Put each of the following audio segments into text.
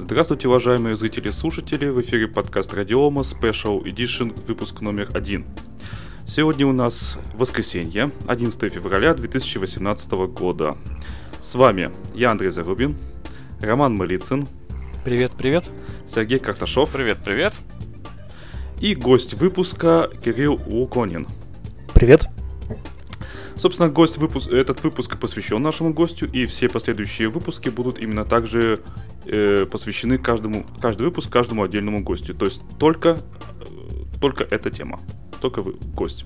Здравствуйте, уважаемые зрители и слушатели! В эфире подкаст Радиома Special Edition, выпуск номер один. Сегодня у нас воскресенье, 11 февраля 2018 года. С вами я, Андрей Зарубин, Роман Малицын. Привет, привет. Сергей Карташов. Привет, привет. И гость выпуска Кирилл Луконин. Привет. Собственно, гость выпуск, этот выпуск посвящен нашему гостю, и все последующие выпуски будут именно также э, посвящены каждому, каждый выпуск каждому отдельному гостю. То есть только, э, только эта тема. Только вы, гость.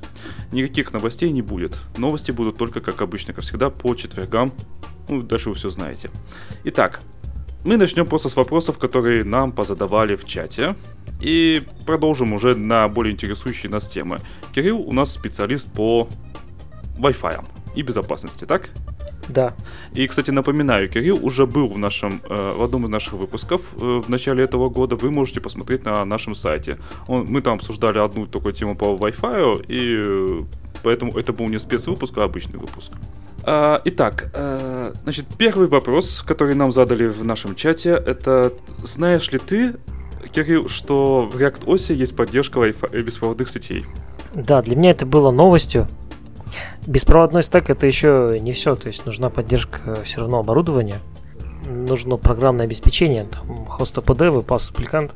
Никаких новостей не будет. Новости будут только, как обычно, как всегда, по четвергам. Ну, дальше вы все знаете. Итак, мы начнем просто с вопросов, которые нам позадавали в чате. И продолжим уже на более интересующие нас темы. Кирилл у нас специалист по Wi-Fi и безопасности, так? Да. И, кстати, напоминаю, Кирилл уже был в нашем, э, в одном из наших выпусков э, в начале этого года. Вы можете посмотреть на нашем сайте. Он, мы там обсуждали одну такую тему по Wi-Fi, и э, поэтому это был не спецвыпуск, а обычный выпуск. А, итак, э, значит, первый вопрос, который нам задали в нашем чате, это знаешь ли ты, Кирилл, что в React OS есть поддержка Wi-Fi беспроводных сетей? Да, для меня это было новостью. Беспроводной стек это еще не все, то есть нужна поддержка все равно оборудования, нужно программное обеспечение, там, хост APD, выпас аппликант.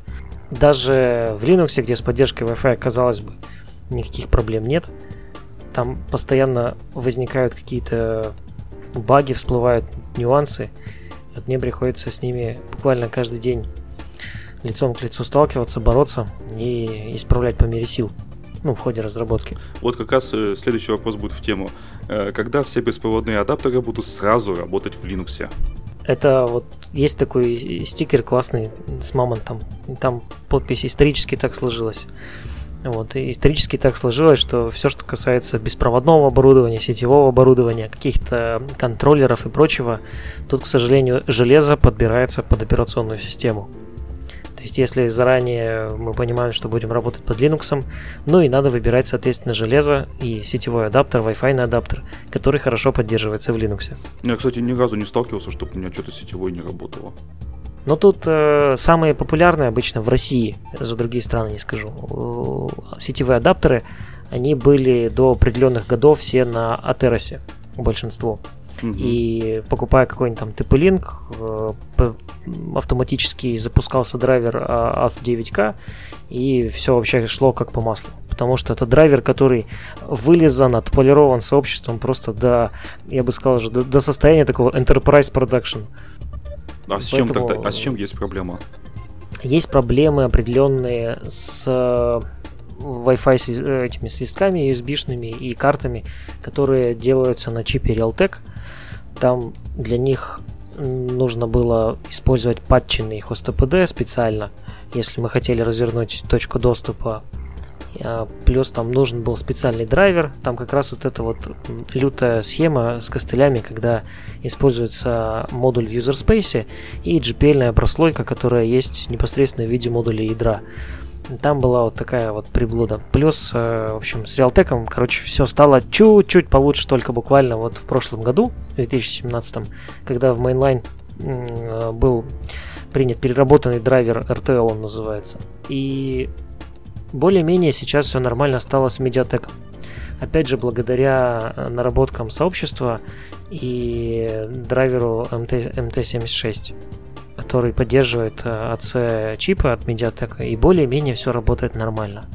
Даже в Linux, где с поддержкой Wi-Fi, казалось бы, никаких проблем нет. Там постоянно возникают какие-то баги, всплывают нюансы. Вот мне приходится с ними буквально каждый день лицом к лицу сталкиваться, бороться и исправлять по мере сил ну, в ходе разработки. Вот как раз э, следующий вопрос будет в тему. Э, когда все беспроводные адаптеры будут сразу работать в Linux? Это вот есть такой стикер классный с мамонтом. Там подпись исторически так сложилось. Вот, и исторически так сложилось, что все, что касается беспроводного оборудования, сетевого оборудования, каких-то контроллеров и прочего, тут, к сожалению, железо подбирается под операционную систему есть если заранее мы понимаем, что будем работать под Linux, ну и надо выбирать, соответственно, железо и сетевой адаптер, Wi-Fi адаптер, который хорошо поддерживается в Linux. Я, кстати, ни разу не сталкивался, чтобы у меня что-то сетевое не работало. Но тут э, самые популярные обычно в России, за другие страны не скажу, э, сетевые адаптеры, они были до определенных годов все на Атеросе, большинство. И покупая какой-нибудь там TP-Link, э, автоматически запускался драйвер AS9K, а, и все вообще шло как по маслу. Потому что это драйвер, который вылезан, отполирован сообществом просто до, я бы сказал, уже до, до состояния такого enterprise production. А с, чем тогда, а с чем есть проблема? Есть проблемы определенные с э, Wi-Fi свиз... Э, этими свистками USB-шными и картами, которые делаются на чипе Realtek. Там для них нужно было использовать патченный HostPD специально, если мы хотели развернуть точку доступа. А, плюс там нужен был специальный драйвер. Там как раз вот эта вот лютая схема с костылями, когда используется модуль в user space и GPL прослойка, которая есть непосредственно в виде модуля ядра. Там была вот такая вот приблуда. Плюс, э, в общем, с Realtek, короче, все стало чуть-чуть получше только буквально вот в прошлом году, в 2017, когда в Mainline э, был принят переработанный драйвер RTL, он называется. И более-менее сейчас все нормально стало с медиатеком. Опять же, благодаря э, наработкам сообщества и драйверу MT, MT76 который поддерживает AC-чипы э, от Mediatek, и более-менее все работает нормально.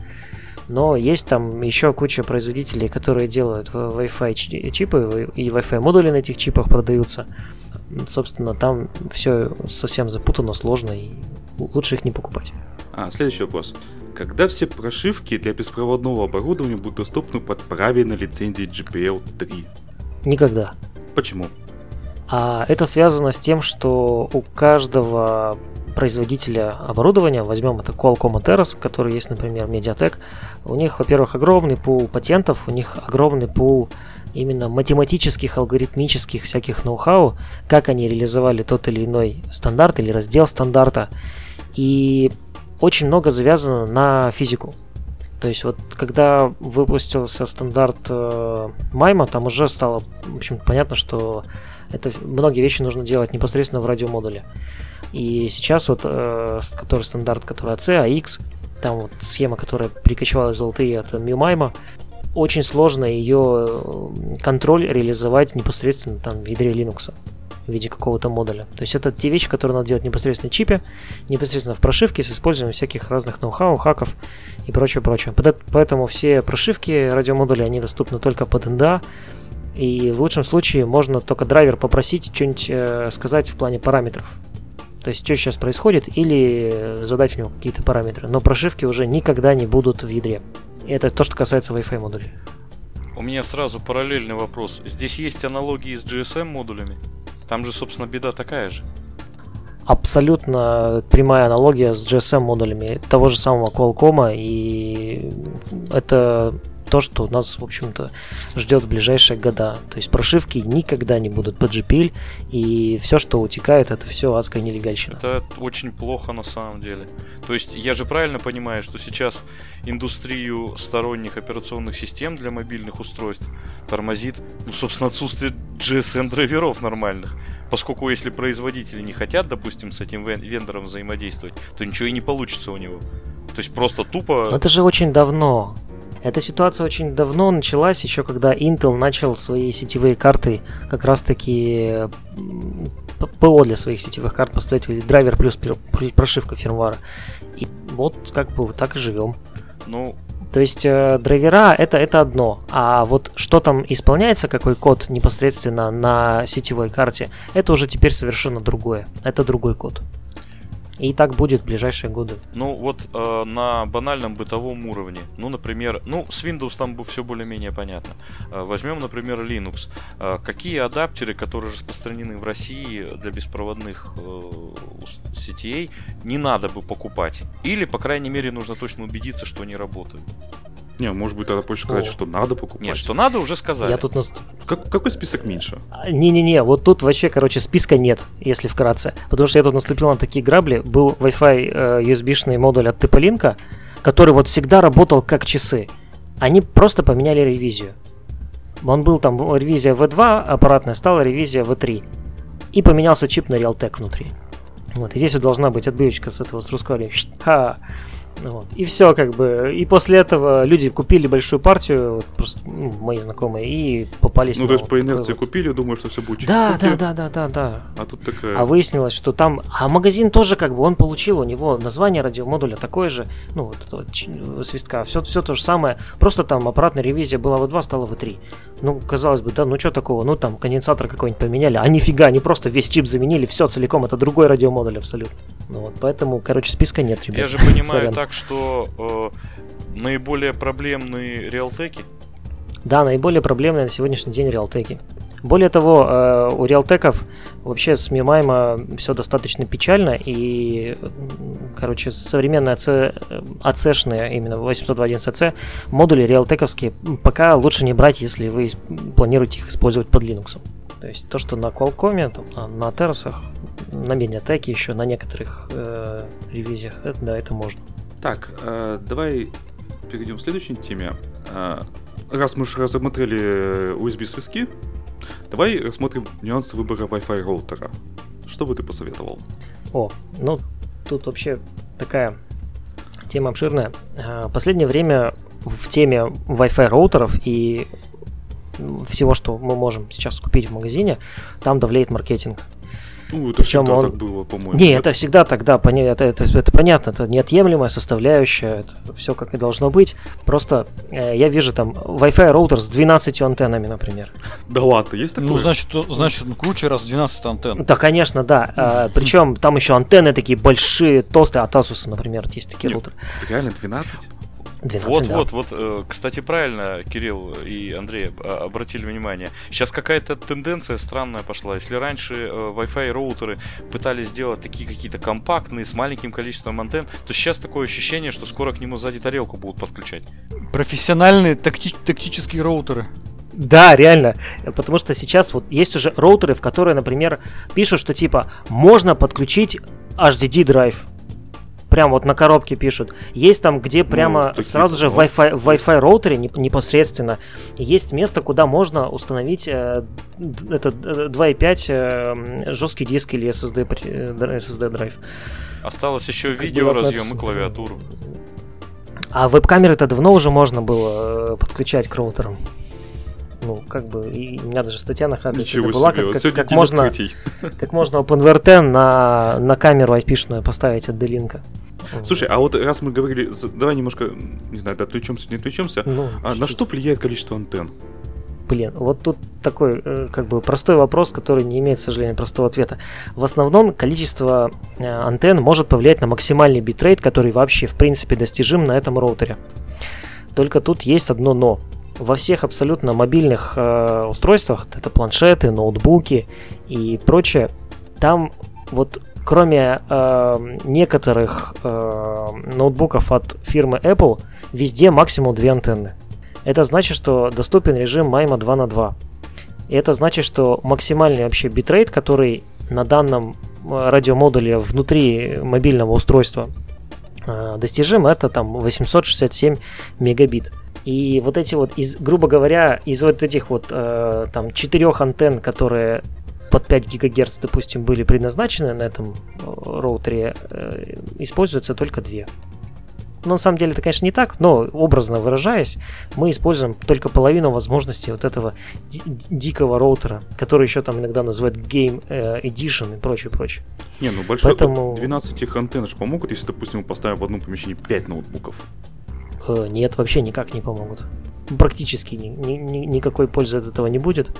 Но есть там еще куча производителей, которые делают Wi-Fi чипы, и Wi-Fi модули на этих чипах продаются. Собственно, там все совсем запутано, сложно, и лучше их не покупать. А, следующий вопрос. Когда все прошивки для беспроводного оборудования будут доступны под правильной лицензией GPL 3? Никогда. Почему? А это связано с тем, что у каждого производителя оборудования, возьмем это Qualcomm и Teros, который есть, например, Mediatek, у них, во-первых, огромный пул патентов, у них огромный пул именно математических, алгоритмических всяких ноу-хау, как они реализовали тот или иной стандарт или раздел стандарта. И очень много завязано на физику. То есть вот когда выпустился стандарт э, Майма, там уже стало, в общем, понятно, что это многие вещи нужно делать непосредственно в радиомодуле. И сейчас вот, э, который стандарт, который AC, AX, там вот схема, которая перекочевала LTE от MiuMime, очень сложно ее э, контроль реализовать непосредственно там в ядре Linux в виде какого-то модуля. То есть это те вещи, которые надо делать непосредственно в чипе, непосредственно в прошивке с использованием всяких разных ноу-хау, хаков и прочее, прочее. Поэтому все прошивки радиомодуля, они доступны только под NDA, и в лучшем случае можно только драйвер попросить что-нибудь э, сказать в плане параметров. То есть, что сейчас происходит, или задать в него какие-то параметры. Но прошивки уже никогда не будут в ядре. Это то, что касается Wi-Fi модулей. У меня сразу параллельный вопрос. Здесь есть аналогии с GSM модулями? Там же, собственно, беда такая же. Абсолютно прямая аналогия с GSM модулями того же самого Qualcomm, и это то, что нас, в общем-то, ждет в ближайшие года. То есть прошивки никогда не будут под GPL, и все, что утекает, это все адская нелегальщина. Это очень плохо на самом деле. То есть я же правильно понимаю, что сейчас индустрию сторонних операционных систем для мобильных устройств тормозит, ну, собственно, отсутствие GSM-драйверов нормальных. Поскольку если производители не хотят, допустим, с этим вендором взаимодействовать, то ничего и не получится у него. То есть просто тупо... Но это же очень давно. Эта ситуация очень давно началась, еще когда Intel начал свои сетевые карты как раз-таки ПО для своих сетевых карт поставлять драйвер плюс прошивка фирмвара. И вот как бы так и живем. Ну, то есть э, драйвера это, это одно, а вот что там исполняется, какой код непосредственно на сетевой карте, это уже теперь совершенно другое. Это другой код. И так будет в ближайшие годы. Ну вот э, на банальном бытовом уровне, ну, например, ну, с Windows там все более-менее понятно. Э, возьмем, например, Linux. Э, какие адаптеры, которые распространены в России для беспроводных э, сетей, не надо бы покупать? Или, по крайней мере, нужно точно убедиться, что они работают? Не, может быть, тогда проще сказать, О. что надо покупать. Нет, что надо, уже сказали. Я тут нас... как, какой список меньше? А, не-не-не, вот тут вообще, короче, списка нет, если вкратце. Потому что я тут наступил на такие грабли. Был Wi-Fi э, USB-шный модуль от TP-Link, который вот всегда работал как часы. Они просто поменяли ревизию. Он был там ревизия V2 аппаратная, стала ревизия V3. И поменялся чип на Realtek внутри. Вот, и здесь вот должна быть отбивочка с этого, с русского. Ха! Вот. И все, как бы. И после этого люди купили большую партию, вот, просто ну, мои знакомые, и попались Ну, на то есть вот по инерции вот. купили, думаю, что все будет Да, да, да, да, да, да. А тут такая. А выяснилось, что там. А магазин тоже, как бы, он получил, у него название радиомодуля такое же, ну, вот вот, ч- свистка, все, все то же самое. Просто там аппаратная ревизия была в 2 стала в 3 Ну, казалось бы, да, ну что такого? Ну, там конденсатор какой-нибудь поменяли. А нифига, они просто весь чип заменили, все целиком, это другой радиомодуль абсолютно. Ну, вот, поэтому, короче, списка нет, ребят. Я же понимаю так, что э, наиболее проблемные реалтеки. Да, наиболее проблемные на сегодняшний день реалтеки. Более того, э, у реалтеков вообще с Мимайма все достаточно печально, и, короче, современные АЦ, АЦшные, именно 802.11c, модули реалтековские, пока лучше не брать, если вы планируете их использовать под Linux. То есть то, что на Qualcomm, там, на, на на Mediatek еще, на некоторых э, ревизиях, это, да, это можно. Так, э, давай перейдем к следующей теме. Э, раз мы уже рассмотрели USB-связки, давай рассмотрим нюансы выбора Wi-Fi роутера. Что бы ты посоветовал? О, ну тут вообще такая тема обширная. А, Последнее время в теме Wi-Fi роутеров и всего, что мы можем сейчас купить в магазине, там давлеет маркетинг. Ну, это Причем всегда он- так было, по-моему. Не, это всегда тогда, это, это, это понятно, это неотъемлемая составляющая, это все как и должно быть. Просто э, я вижу там Wi-Fi роутер с 12 антеннами, например. Да ладно, есть такое? Ну, значит, значит, он круче раз в 12 антенн. Да, конечно, да. причем там еще антенны такие большие, толстые, от Asus, например, есть такие роутеры. Реально 12? 12, Вот, да. вот, вот, э, кстати, правильно Кирилл и Андрей а, обратили внимание. Сейчас какая-то тенденция странная пошла. Если раньше э, Wi-Fi роутеры пытались сделать такие какие-то компактные, с маленьким количеством антенн, то сейчас такое ощущение, что скоро к нему сзади тарелку будут подключать. Профессиональные такти- тактические роутеры. Да, реально. Потому что сейчас вот есть уже роутеры, в которые, например, пишут, что типа можно подключить HDD драйв. Прям вот на коробке пишут. Есть там, где прямо такие сразу же в. Wi-Fi, в Wi-Fi роутере не- непосредственно есть место, куда можно установить э, это э, 2.5 э, жесткий диск или SSD, э, SSD драйв. Осталось еще Как бы видеоразъем и клавиатуру. А веб-камеры-то давно уже можно было э, подключать к роутерам. Ну, как бы, и у меня даже статья на Хабре была, себе, как, как- как можно, открытий. как можно OpenVRT на, на камеру IP-шную поставить от D-Link. Слушай, а вот раз мы говорили, давай немножко, не знаю, да, отвлечемся, не отвлечемся. Ну, А на чуть-чуть. что влияет количество антенн? Блин, вот тут такой, э, как бы, простой вопрос, который не имеет, к сожалению, простого ответа. В основном количество э, антенн может повлиять на максимальный битрейт, который вообще, в принципе, достижим на этом роутере. Только тут есть одно но. Во всех абсолютно мобильных э, устройствах, это планшеты, ноутбуки и прочее, там вот кроме э, некоторых э, ноутбуков от фирмы Apple, везде максимум две антенны. Это значит, что доступен режим MIMO 2 на 2. И это значит, что максимальный вообще битрейт, который на данном э, радиомодуле внутри мобильного устройства э, достижим, это там 867 мегабит. И вот эти вот, из, грубо говоря, из вот этих вот э, там четырех антенн, которые под 5 гигагерц, допустим, были предназначены на этом э, роутере, э, используются только две. Но на самом деле это, конечно, не так, но образно выражаясь, мы используем только половину возможностей вот этого ди- дикого роутера, который еще там иногда называют Game э, Edition и прочее, прочее. Не, ну большой Поэтому- 12 этих антенн же помогут, если, допустим, мы поставим в одном помещении 5 ноутбуков. Э, нет, вообще никак не помогут. Практически ни- ни- ни- никакой пользы от этого не будет.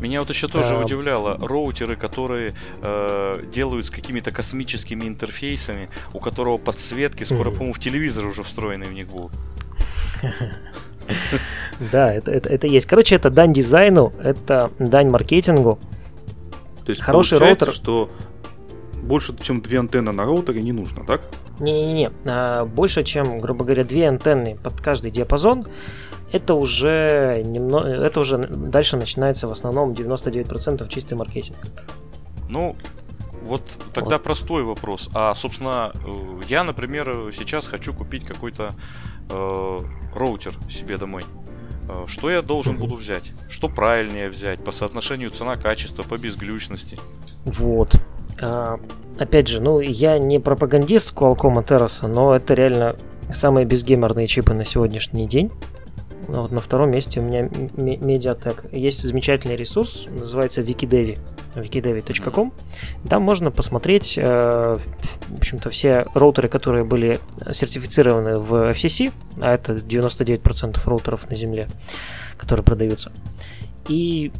Меня вот еще тоже А. удивляло роутеры, которые э, делают с какими-то космическими интерфейсами, у которого подсветки скоро, Мгм. по-моему, в телевизор уже встроены в них будут. Да, это, это, это есть. Короче, это дань дизайну, это дань маркетингу. То есть Хороший получается, роутер. что больше, чем две антенны на роутере не нужно, так? Не-не-не, а, больше, чем, грубо говоря, две антенны под каждый диапазон, это уже немного, это уже дальше начинается в основном 99% чистый маркетинг. Ну, вот тогда Вот. простой вопрос. А, собственно, э, я, например, сейчас хочу купить какой-то э, роутер себе домой. Э, Что я должен буду взять? Что правильнее взять по соотношению цена-качество, по безглючности? Вот. А, опять же, ну, я не пропагандист Qualcomm Terrace, но это реально самые безгеймерные чипы на сегодняшний день. Вот на втором месте у меня Mediatek. Есть замечательный ресурс, называется Wikidevi, wikidevi.com. Там можно посмотреть, э, в общем-то, все роутеры, которые были сертифицированы в FCC, а это 99% роутеров на Земле, которые продаются. И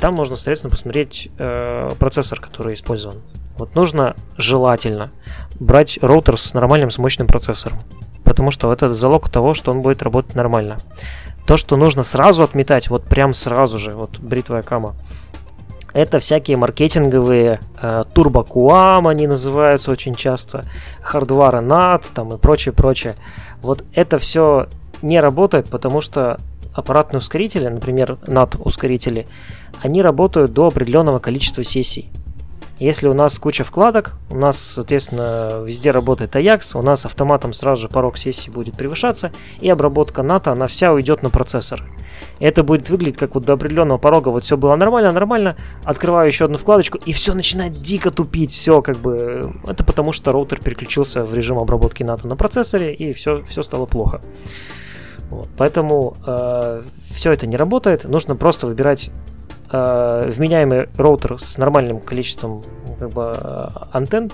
там можно, соответственно, посмотреть э, процессор, который использован. Вот нужно желательно брать роутер с нормальным, с мощным процессором. Потому что это залог того, что он будет работать нормально. То, что нужно сразу отметать, вот прям сразу же, вот бритвая кама, это всякие маркетинговые э, турбокуам, они называются очень часто, хардвары NAT там и прочее, прочее. Вот это все не работает, потому что аппаратные ускорители, например, NAT ускорители, они работают до определенного количества сессий. Если у нас куча вкладок, у нас, соответственно, везде работает AJAX, у нас автоматом сразу же порог сессии будет превышаться, и обработка НАТО, она вся уйдет на процессор. Это будет выглядеть как вот до определенного порога, вот все было нормально, нормально, открываю еще одну вкладочку, и все начинает дико тупить, все как бы... Это потому что роутер переключился в режим обработки НАТО на процессоре, и все, все стало плохо. Вот. Поэтому все это не работает, нужно просто выбирать э, вменяемый роутер с нормальным количеством как бы, э, антенн,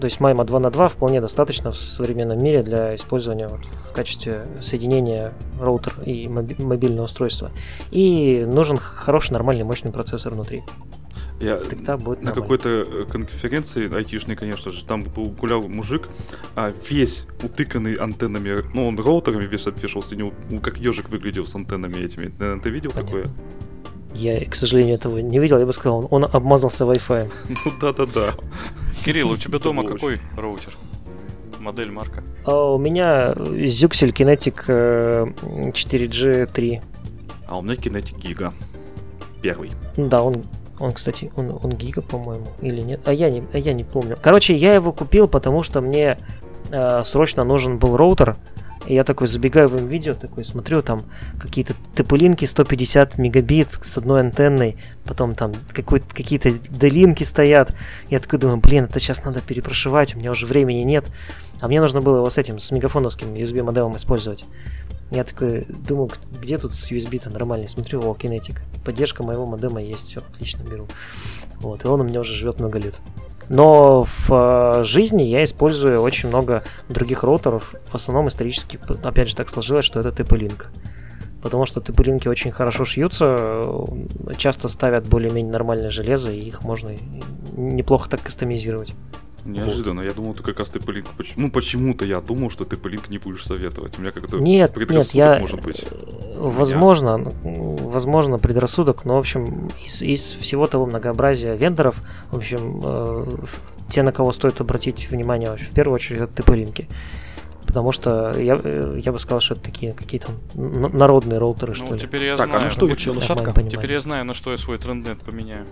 то есть MIMO 2 на 2 вполне достаточно в современном мире для использования вот, в качестве соединения роутер и моби- мобильного устройства. И нужен хороший, нормальный, мощный процессор внутри. Я Тогда будет на какой-то э, конференции айтишной, конечно же, там гулял мужик, а весь утыканный антеннами, ну он роутерами весь обвешался, ну, как ежик выглядел с антеннами этими. Наверное, Ты видел Понятно. такое? Я, к сожалению, этого не видел. Я бы сказал, он обмазался Wi-Fi. Ну да-да-да. Кирилл, у тебя дома какой роутер? Модель, марка? А у меня Zuxel Kinetic э, 4G3. А у меня Kinetic Giga. Первый. Да, он, он, кстати, он, он гига, по-моему, или нет? А я не, а я не помню. Короче, я его купил, потому что мне э, срочно нужен был роутер, и я такой забегаю в видео, такой смотрю, там какие-то тп 150 мегабит с одной антенной, потом там какие-то долинки стоят. Я такой думаю, блин, это сейчас надо перепрошивать, у меня уже времени нет. А мне нужно было его с этим, с мегафоновским USB модемом использовать. Я такой думаю, где тут с USB-то нормальный? Смотрю, о, Kinetic. Поддержка моего модема есть, все, отлично, беру. Вот, и он у меня уже живет много лет. Но в э, жизни я использую очень много других роутеров. В основном исторически, опять же, так сложилось, что это TP-Link. Потому что TP-линки очень хорошо шьются, э, часто ставят более-менее нормальное железо, и их можно неплохо так кастомизировать. Неожиданно. Вот. Я думал, ты как раз ты Линк. Ну, почему-то я думал, что ты Линк не будешь советовать. У меня как-то нет, нет, я... может быть. Э, возможно, меня... возможно, предрассудок, но, в общем, из, из всего того многообразия вендоров, в общем, э, те, на кого стоит обратить внимание, в первую очередь, это TP-линки. Потому что я, э, я бы сказал, что это такие какие-то народные роутеры, ну, что теперь я так, знаю. а на что учил лошадка? Теперь я знаю, на что я свой тренднет поменяю.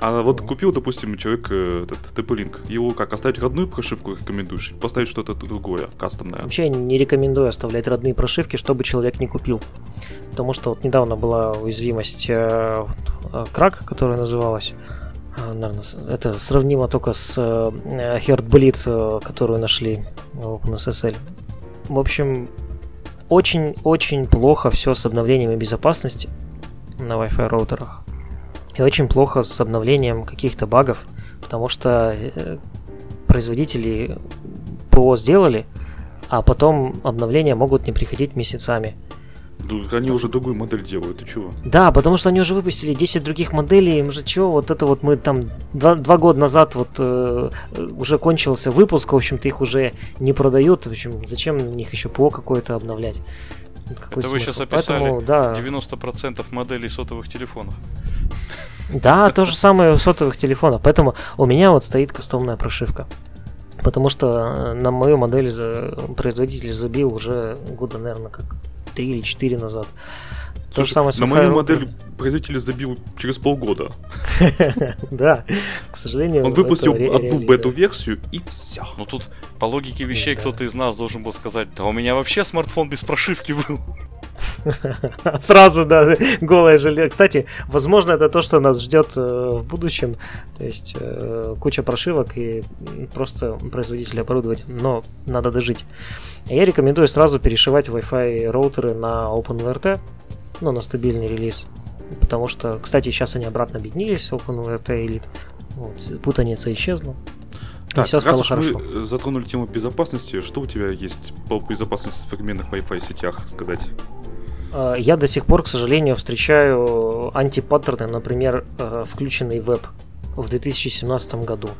А вот купил, допустим, человек э, этот TP-Link. Его как, оставить родную прошивку рекомендуешь? Поставить что-то другое, кастомное? Вообще не рекомендую оставлять родные прошивки, чтобы человек не купил. Потому что вот недавно была уязвимость э, э крак, которая называлась. Э, наверное, это сравнимо только с Heartbleed, которую нашли в OpenSSL. В общем, очень-очень плохо все с обновлениями безопасности на Wi-Fi роутерах. И очень плохо с обновлением каких-то багов, потому что э, производители ПО сделали, а потом обновления могут не приходить месяцами. Они уже другую модель делают, ты чего? Да, потому что они уже выпустили 10 других моделей, им же чего, вот это вот мы там два, два года назад вот э, уже кончился выпуск, в общем-то их уже не продают, в общем, зачем на них еще ПО какое-то обновлять? Какой Это смысл? вы сейчас описали Поэтому, да. 90% моделей сотовых телефонов. Да, то же самое у сотовых телефонов. Поэтому у меня вот стоит кастомная прошивка. Потому что э, на мою модель производитель забил уже года, наверное, как 3 или 4 назад. То же самое с На мою модель производитель забил через полгода. Да, к сожалению. Он выпустил одну бету-версию и все. Ну тут по логике вещей кто-то из нас должен был сказать, да у меня вообще смартфон без прошивки был. Сразу, да, голая железо. Кстати, возможно, это то, что нас ждет э, в будущем. То есть э, куча прошивок и просто производитель оборудования. Но надо дожить. Я рекомендую сразу перешивать Wi-Fi роутеры на OpenVRT, ну, на стабильный релиз. Потому что, кстати, сейчас они обратно объединились, OpenVRT Elite. Вот, путаница исчезла. Так, все стало раз хорошо. мы затронули тему безопасности, что у тебя есть по безопасности в современных Wi-Fi сетях сказать? А, я до сих пор, к сожалению, встречаю антипаттерны, например, э, включенный веб в 2017 году.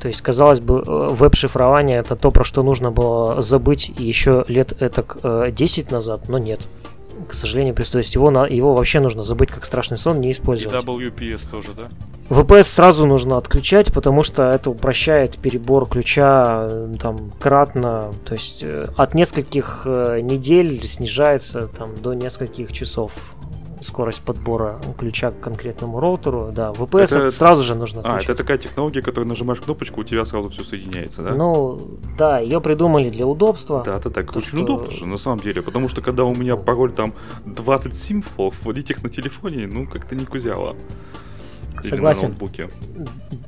То есть, казалось бы, э, веб-шифрование это то, про что нужно было забыть еще лет это 10 назад, но нет к сожалению, то есть его, его вообще нужно забыть как страшный сон, не использовать. И WPS тоже, да? VPS сразу нужно отключать, потому что это упрощает перебор ключа э, там кратно, то есть э, от нескольких э, недель снижается там до нескольких часов скорость подбора ключа к конкретному роутеру. Да, VPS это, это сразу же нужно отключать. А, это такая технология, которую нажимаешь кнопочку, у тебя сразу все соединяется, да? Ну, да, ее придумали для удобства. Да, это так. Очень что... удобно же, на самом деле. Потому что когда у меня пароль там 20 символов, вводить их на телефоне, ну, как-то не кузяло. Согласен.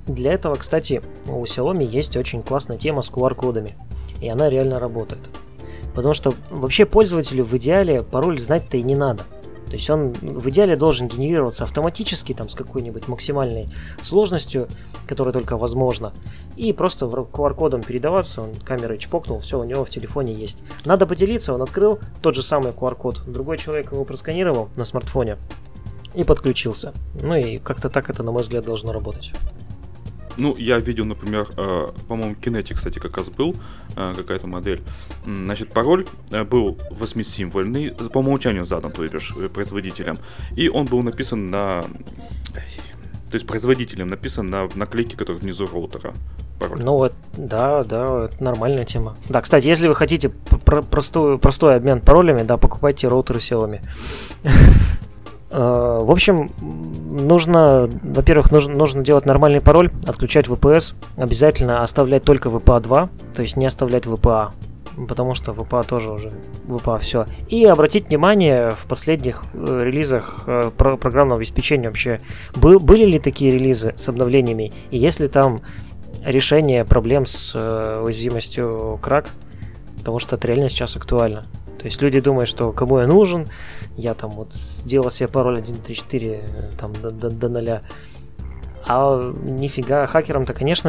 Для этого, кстати, у Xiaomi есть очень классная тема с QR-кодами. И она реально работает. Потому что вообще пользователю в идеале пароль знать-то и не надо. То есть он в идеале должен генерироваться автоматически, там, с какой-нибудь максимальной сложностью, которая только возможна, и просто QR-кодом передаваться, он камерой чпокнул, все, у него в телефоне есть. Надо поделиться, он открыл тот же самый QR-код, другой человек его просканировал на смартфоне и подключился. Ну и как-то так это, на мой взгляд, должно работать. Ну, я видел, например, э, по-моему, Kinetic, кстати, как раз был, э, какая-то модель. Значит, пароль э, был восьмисимвольный, по умолчанию задан, то бишь, производителем. И он был написан на... То есть производителем написан на наклейке, которая внизу роутера. Пароль. Ну вот, да, да, это нормальная тема. Да, кстати, если вы хотите про простой, простой обмен паролями, да, покупайте роутеры Xiaomi. Э, В общем, нужно, во-первых, нужно, нужно делать нормальный пароль, отключать VPS, обязательно оставлять только VPA 2, то есть не оставлять VPA, потому что VPA тоже уже VPA все. И обратить внимание в последних э, релизах э, про- программного обеспечения вообще, бы- были ли такие релизы с обновлениями, и есть ли там решение проблем с уязвимостью крак, потому что это реально сейчас актуально. То есть люди думают, что кому я нужен, я там вот сделал себе пароль 1.3.4 э, там до, до, до ноля. А нифига, хакерам-то, конечно,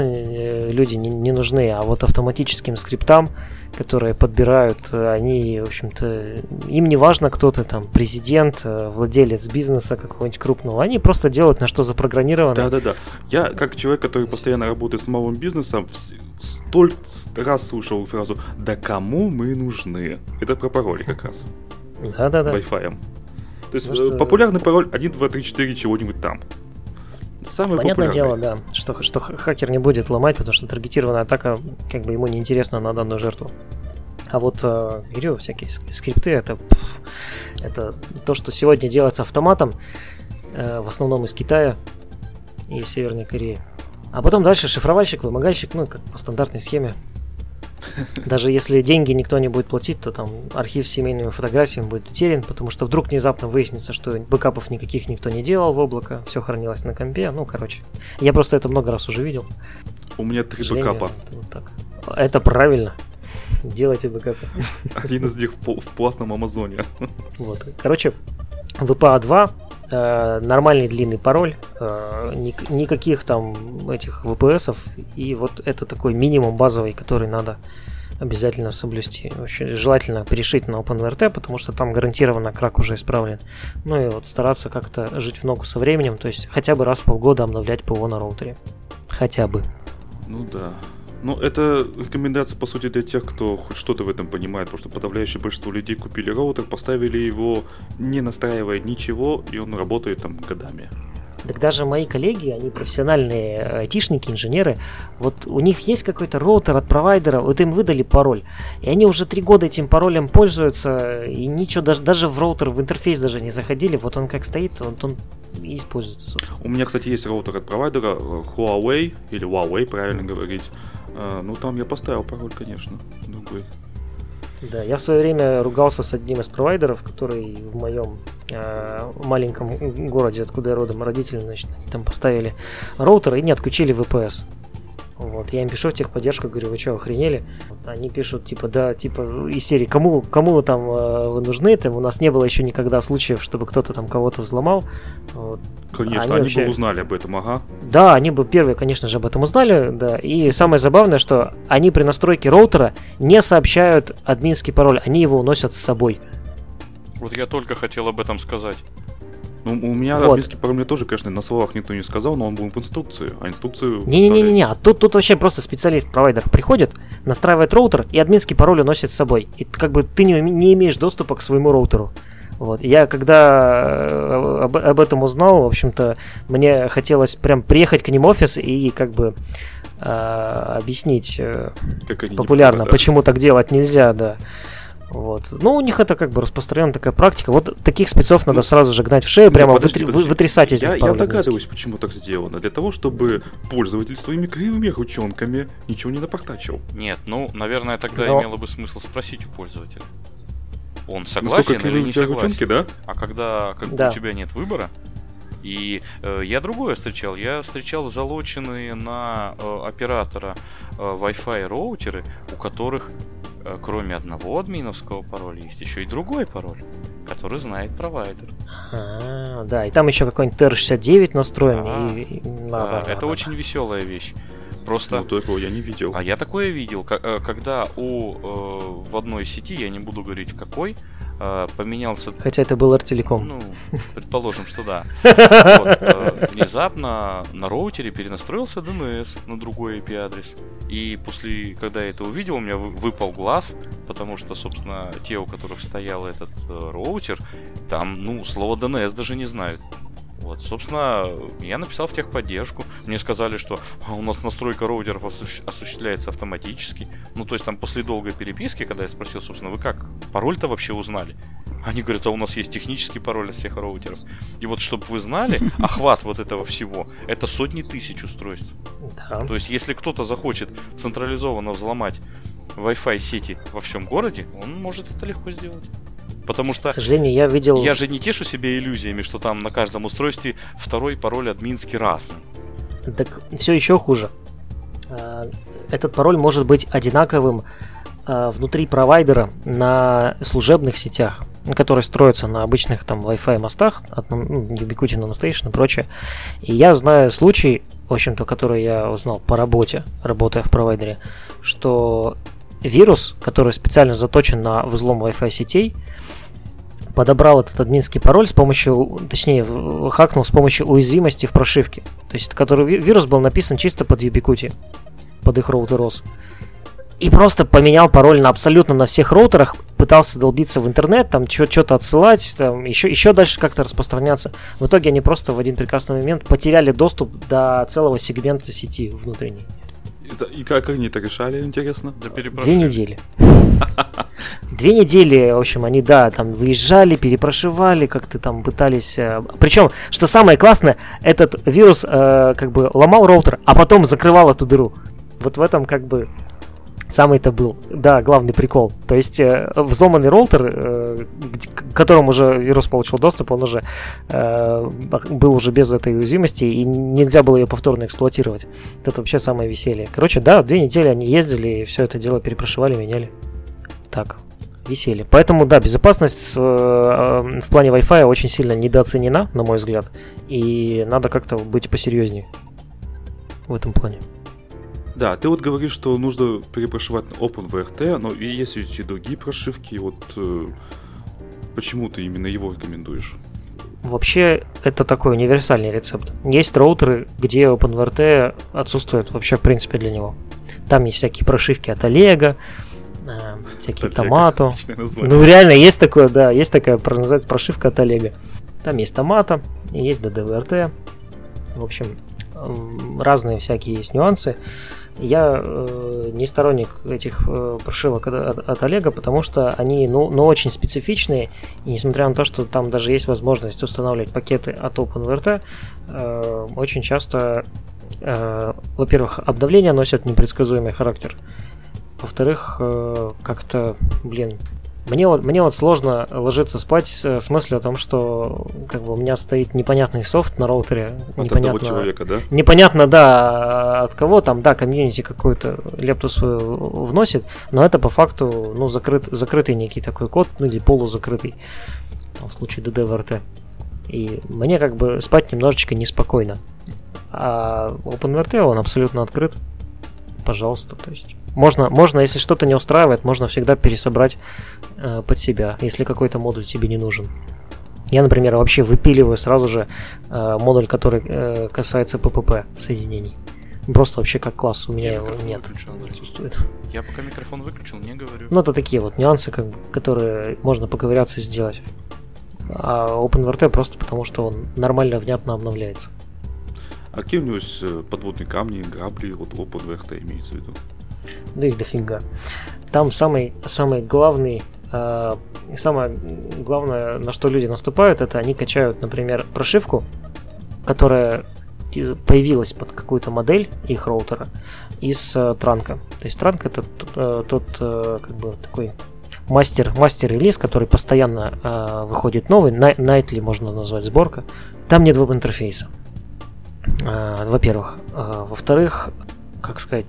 люди не, не нужны, а вот автоматическим скриптам, которые подбирают, они, в общем-то, им не важно, кто ты там, президент, э, владелец бизнеса какого-нибудь крупного, они просто делают на что запрограммировано. Да-да-да. Я, как человек, который постоянно работает с малым бизнесом, столь раз слышал фразу «Да кому мы нужны?» Это про пароли как раз. Да-да-да. Wi-Fi. То есть Потому э, что- популярный пароль 1, 2, 3, 4 чего-нибудь там. Самый Понятное популярный. дело, да, что, что хакер не будет ломать, потому что таргетированная атака как бы ему не интересна на данную жертву. А вот, э, говорю, всякие ск- скрипты, это, пф, это то, что сегодня делается автоматом, э, в основном из Китая и Северной Кореи. А потом дальше шифровальщик, вымогальщик, ну, как по стандартной схеме. Даже если деньги никто не будет платить, то там архив с семейными фотографиями будет утерян, потому что вдруг внезапно выяснится, что бэкапов никаких никто не делал в облако, все хранилось на компе. Ну, короче, я просто это много раз уже видел. У меня три бэкапа. это вот так. Это правильно. Делайте бэкапы. Один из них в платном Амазоне. Вот. Короче, VPA 2 э, нормальный длинный пароль, э, ник- никаких там этих VPS, и вот это такой минимум базовый, который надо обязательно соблюсти. Очень желательно перешить на OpenWrt, потому что там гарантированно крак уже исправлен. Ну и вот стараться как-то жить в ногу со временем, то есть хотя бы раз в полгода обновлять ПО на роутере. Хотя бы. Ну да. Ну, это рекомендация, по сути, для тех, кто хоть что-то в этом понимает, потому что подавляющее большинство людей купили роутер, поставили его, не настраивая ничего, и он работает там годами. Так даже мои коллеги, они профессиональные э, айтишники, инженеры, вот у них есть какой-то роутер от провайдера, вот им выдали пароль, и они уже три года этим паролем пользуются, и ничего, даже, даже в роутер, в интерфейс даже не заходили, вот он как стоит, вот он и используется, собственно. У меня, кстати, есть роутер от провайдера э, Huawei, или Huawei, правильно говорить. Э, Ну, там я поставил пароль, конечно, другой. Да, я в свое время ругался с одним из провайдеров, который в моем э, маленьком городе, откуда я родом, родители, значит, они там поставили роутер и не отключили VPS. Вот, я им пишу в техподдержку, говорю, вы что, охренели? Вот, они пишут, типа, да, типа, из серии, кому, кому там э, вы нужны, там у нас не было еще никогда случаев, чтобы кто-то там кого-то взломал. Вот. Конечно, Они они, вообще- бы узнали об этом, ага. Да, они бы первые, конечно же, об этом узнали, да. И самое забавное, что они при настройке роутера не сообщают админский пароль, они его уносят с собой. Вот я только хотел об этом сказать. Ну, у меня Вот. админский пароль мне тоже, конечно, на словах никто не сказал, но он был в инструкции, а инструкцию... Не-не-не-не, а тут, тут вообще просто специалист-провайдер приходит, настраивает роутер и админский пароль уносит с собой. И как бы ты не, не имеешь доступа к своему роутеру. Вот. Я когда э, об, об этом узнал, в общем-то, мне хотелось прям приехать к ним в офис и как бы э, объяснить э, не популярно, да. почему так делать нельзя, да. Вот. Ну, у них это как бы распространенная такая практика. Вот таких спецов надо Ну, сразу же гнать в шею, прямо подожди, вытри- подожди. вы- вытрясать из Я, них я догадываюсь, почему так сделано. Для того, чтобы пользователь своими кривыми ручонками ничего не напортачил. Нет, ну, наверное, тогда Но- имело бы смысл спросить у пользователя. Он Насколько согласен или кривые у не согласен? ручонки, да? А когда как Да. у тебя нет выбора, и э, я другое встречал. Я встречал залоченные на э, оператора э, Wi-Fi роутеры, у которых кроме одного админовского пароля есть еще и другой пароль, который знает провайдер. А, да, и там еще какой-нибудь TR69 настроен. И- и- да, Да, да, да, это да, очень веселая вещь. Просто Ну, такого я не видел. А я такое видел, э, когда у э, в одной сети, я не буду говорить в какой, э, поменялся да. Хотя это был Артелеком. ну, предположим, что да. Вот, э, внезапно на роутере перенастроился DNS на другой IP-адрес. И после, когда я это увидел, у меня вы- выпал глаз, потому что, собственно, те, у которых стоял этот э, роутер, там, ну, слово DNS даже не знают. Вот, собственно, я написал в техподдержку. Мне сказали, что «А, у нас настройка роутеров осущ- осуществляется автоматически. Ну, то есть там после долгой переписки, когда я спросил, собственно, вы как пароль-то вообще узнали? Они говорят, а у нас есть технический пароль от всех роутеров. И вот, чтобы вы знали, охват вот этого всего, это сотни тысяч устройств. Да. То есть, если кто-то захочет централизованно взломать Wi-Fi сети во всем городе, он может это легко сделать. Потому что К сожалению, я видел... я же не тешу себя иллюзиями, что там на каждом устройстве второй пароль админский разный. Так все еще хуже. А, Этот пароль может быть одинаковым а, внутри провайдера на служебных сетях, ну, которые строятся на обычных там Wi-Fi мостах, от, ну, Ubiquiti Nano и прочее. И я знаю случай, в общем-то, который я узнал по работе, работая в провайдере, что вирус, который специально заточен на взлом Wi-Fi сетей, подобрал этот админский пароль с помощью, точнее, хакнул с помощью уязвимости в прошивке. То есть, который ви- вирус был написан чисто под Ubiquiti, под их роутер ROS. И просто поменял пароль на абсолютно на всех роутерах, пытался долбиться в интернет, там что-то отсылать, там еще, еще дальше как-то распространяться. В итоге они просто в один прекрасный момент потеряли доступ до целого сегмента сети внутренней. И как они это решали, интересно? Да Две недели. Две недели, в общем, они, да, там выезжали, перепрошивали, как-то там пытались... Причем, что самое классное, этот вирус э, как бы ломал роутер, а потом закрывал эту дыру. Вот в этом как бы самый-то был, да, главный прикол. То есть э, взломанный роутер, э, к которому уже вирус получил доступ, он уже э, был уже без этой уязвимости, и нельзя было ее повторно эксплуатировать. Это вообще самое веселье. Короче, да, две недели они ездили и все это дело перепрошивали, меняли. Так, веселье. Поэтому, да, безопасность э, э, в плане Wi-Fi очень сильно недооценена, на мой взгляд. И надо как-то быть посерьезнее в этом плане. Да, ты вот говоришь, что нужно перепрошивать на OpenVRT, но и есть ведь и другие прошивки, вот э, почему ты именно его рекомендуешь? Вообще, это такой универсальный рецепт. Есть роутеры, где OpenVRT отсутствует вообще в принципе для него. Там есть всякие прошивки от Олега, э, всякие томато. название. Ну, реально, есть такое, да, есть такая, называется прошивка от Олега. Там есть томата, и есть DDVRT. В общем, разные всякие есть нюансы. Я э, не сторонник этих э, прошивок от, от- Олега, потому что они, ну, ну, очень специфичные, и несмотря на то, что там даже есть возможность устанавливать пакеты от OpenVRT, э, очень часто, э, во-первых, обновления носят непредсказуемый характер, во-вторых, э, как-то, блин, мне вот, мне вот сложно ложиться спать с, с мыслью о том, что как бы у меня стоит непонятный софт на роутере, От непонятно, человека, да? непонятно, да, от кого там, да, комьюнити какую-то лепту свою вносит, но это по факту, ну, закрыт, закрытый некий такой код, ну, или полузакрытый, в случае DDVRT. И мне как бы спать немножечко неспокойно. А OpenVRT, он абсолютно открыт. Пожалуйста, то есть можно, можно, если что-то не устраивает, можно всегда пересобрать э, под себя, если какой-то модуль тебе не нужен. Я, например, вообще выпиливаю сразу же э, модуль, который э, касается PPP соединений. Просто вообще как класс у меня Я его нет. выключил. Я пока микрофон выключил, не говорю. Ну, это такие вот нюансы, как бы, которые можно поковыряться и сделать. А OpenVRT просто потому, что он нормально, внятно обновляется. А какие у него есть э, подводные камни, грабли, вот OpenVRT имеется в виду? Ну, их дофига. Там самый, самый главный, э, самое главное, на что люди наступают, это они качают, например, прошивку, которая появилась под какую-то модель их роутера из э, транка. То есть транк это тот, э, как бы такой мастер, мастер-релиз, который постоянно выходит новый, nightly можно назвать сборка. Там нет веб-интерфейса. Во-первых. Во-вторых, как сказать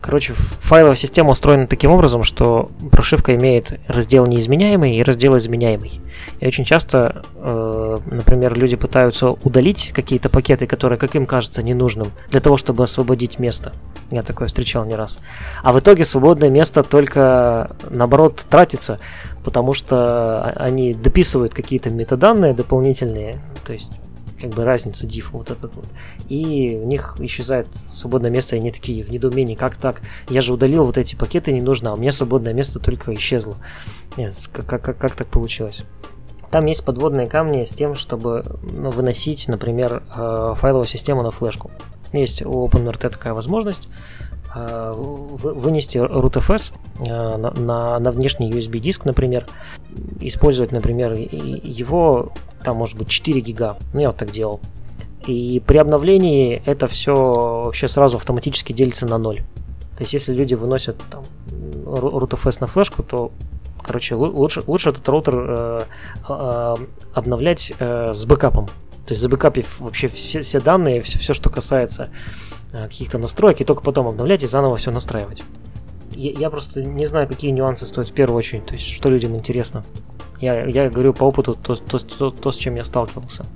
Короче, файловая система устроена таким образом, что прошивка имеет раздел неизменяемый и раздел изменяемый. И очень часто, э, например, люди пытаются удалить какие-то пакеты, которые, как им кажется, ненужным, для того, чтобы освободить место. Я такое встречал не раз. А в итоге свободное место только, наоборот, тратится, потому что а- они дописывают какие-то метаданные дополнительные, то есть как бы разницу diff вот этот вот. И у них исчезает свободное место, и они такие в недоумении, как так? Я же удалил вот эти пакеты, не нужно, а у меня свободное место только исчезло. Нет, как, как, как, так получилось? Там есть подводные камни с тем, чтобы ну, выносить, например, э, файловую систему на флешку. Есть у OpenWrt такая возможность. Э, вы- вынести RootFS э, на, на, на внешний USB диск, например, использовать, например, его, там может быть 4 гига, ну я вот так делал. И при обновлении это все вообще сразу автоматически делится на ноль. То есть если люди выносят там RootFS на флешку, то короче лу- лучше, лучше этот роутер э, э, обновлять э, с бэкапом. То есть забэкапив вообще все, все данные, все, все, что касается э, каких-то настроек, и только потом обновлять и заново все настраивать. Я, я просто не знаю, какие нюансы стоят в первую очередь, то есть что людям интересно. Я, я говорю по опыту то, то, то, то, с чем я сталкивался.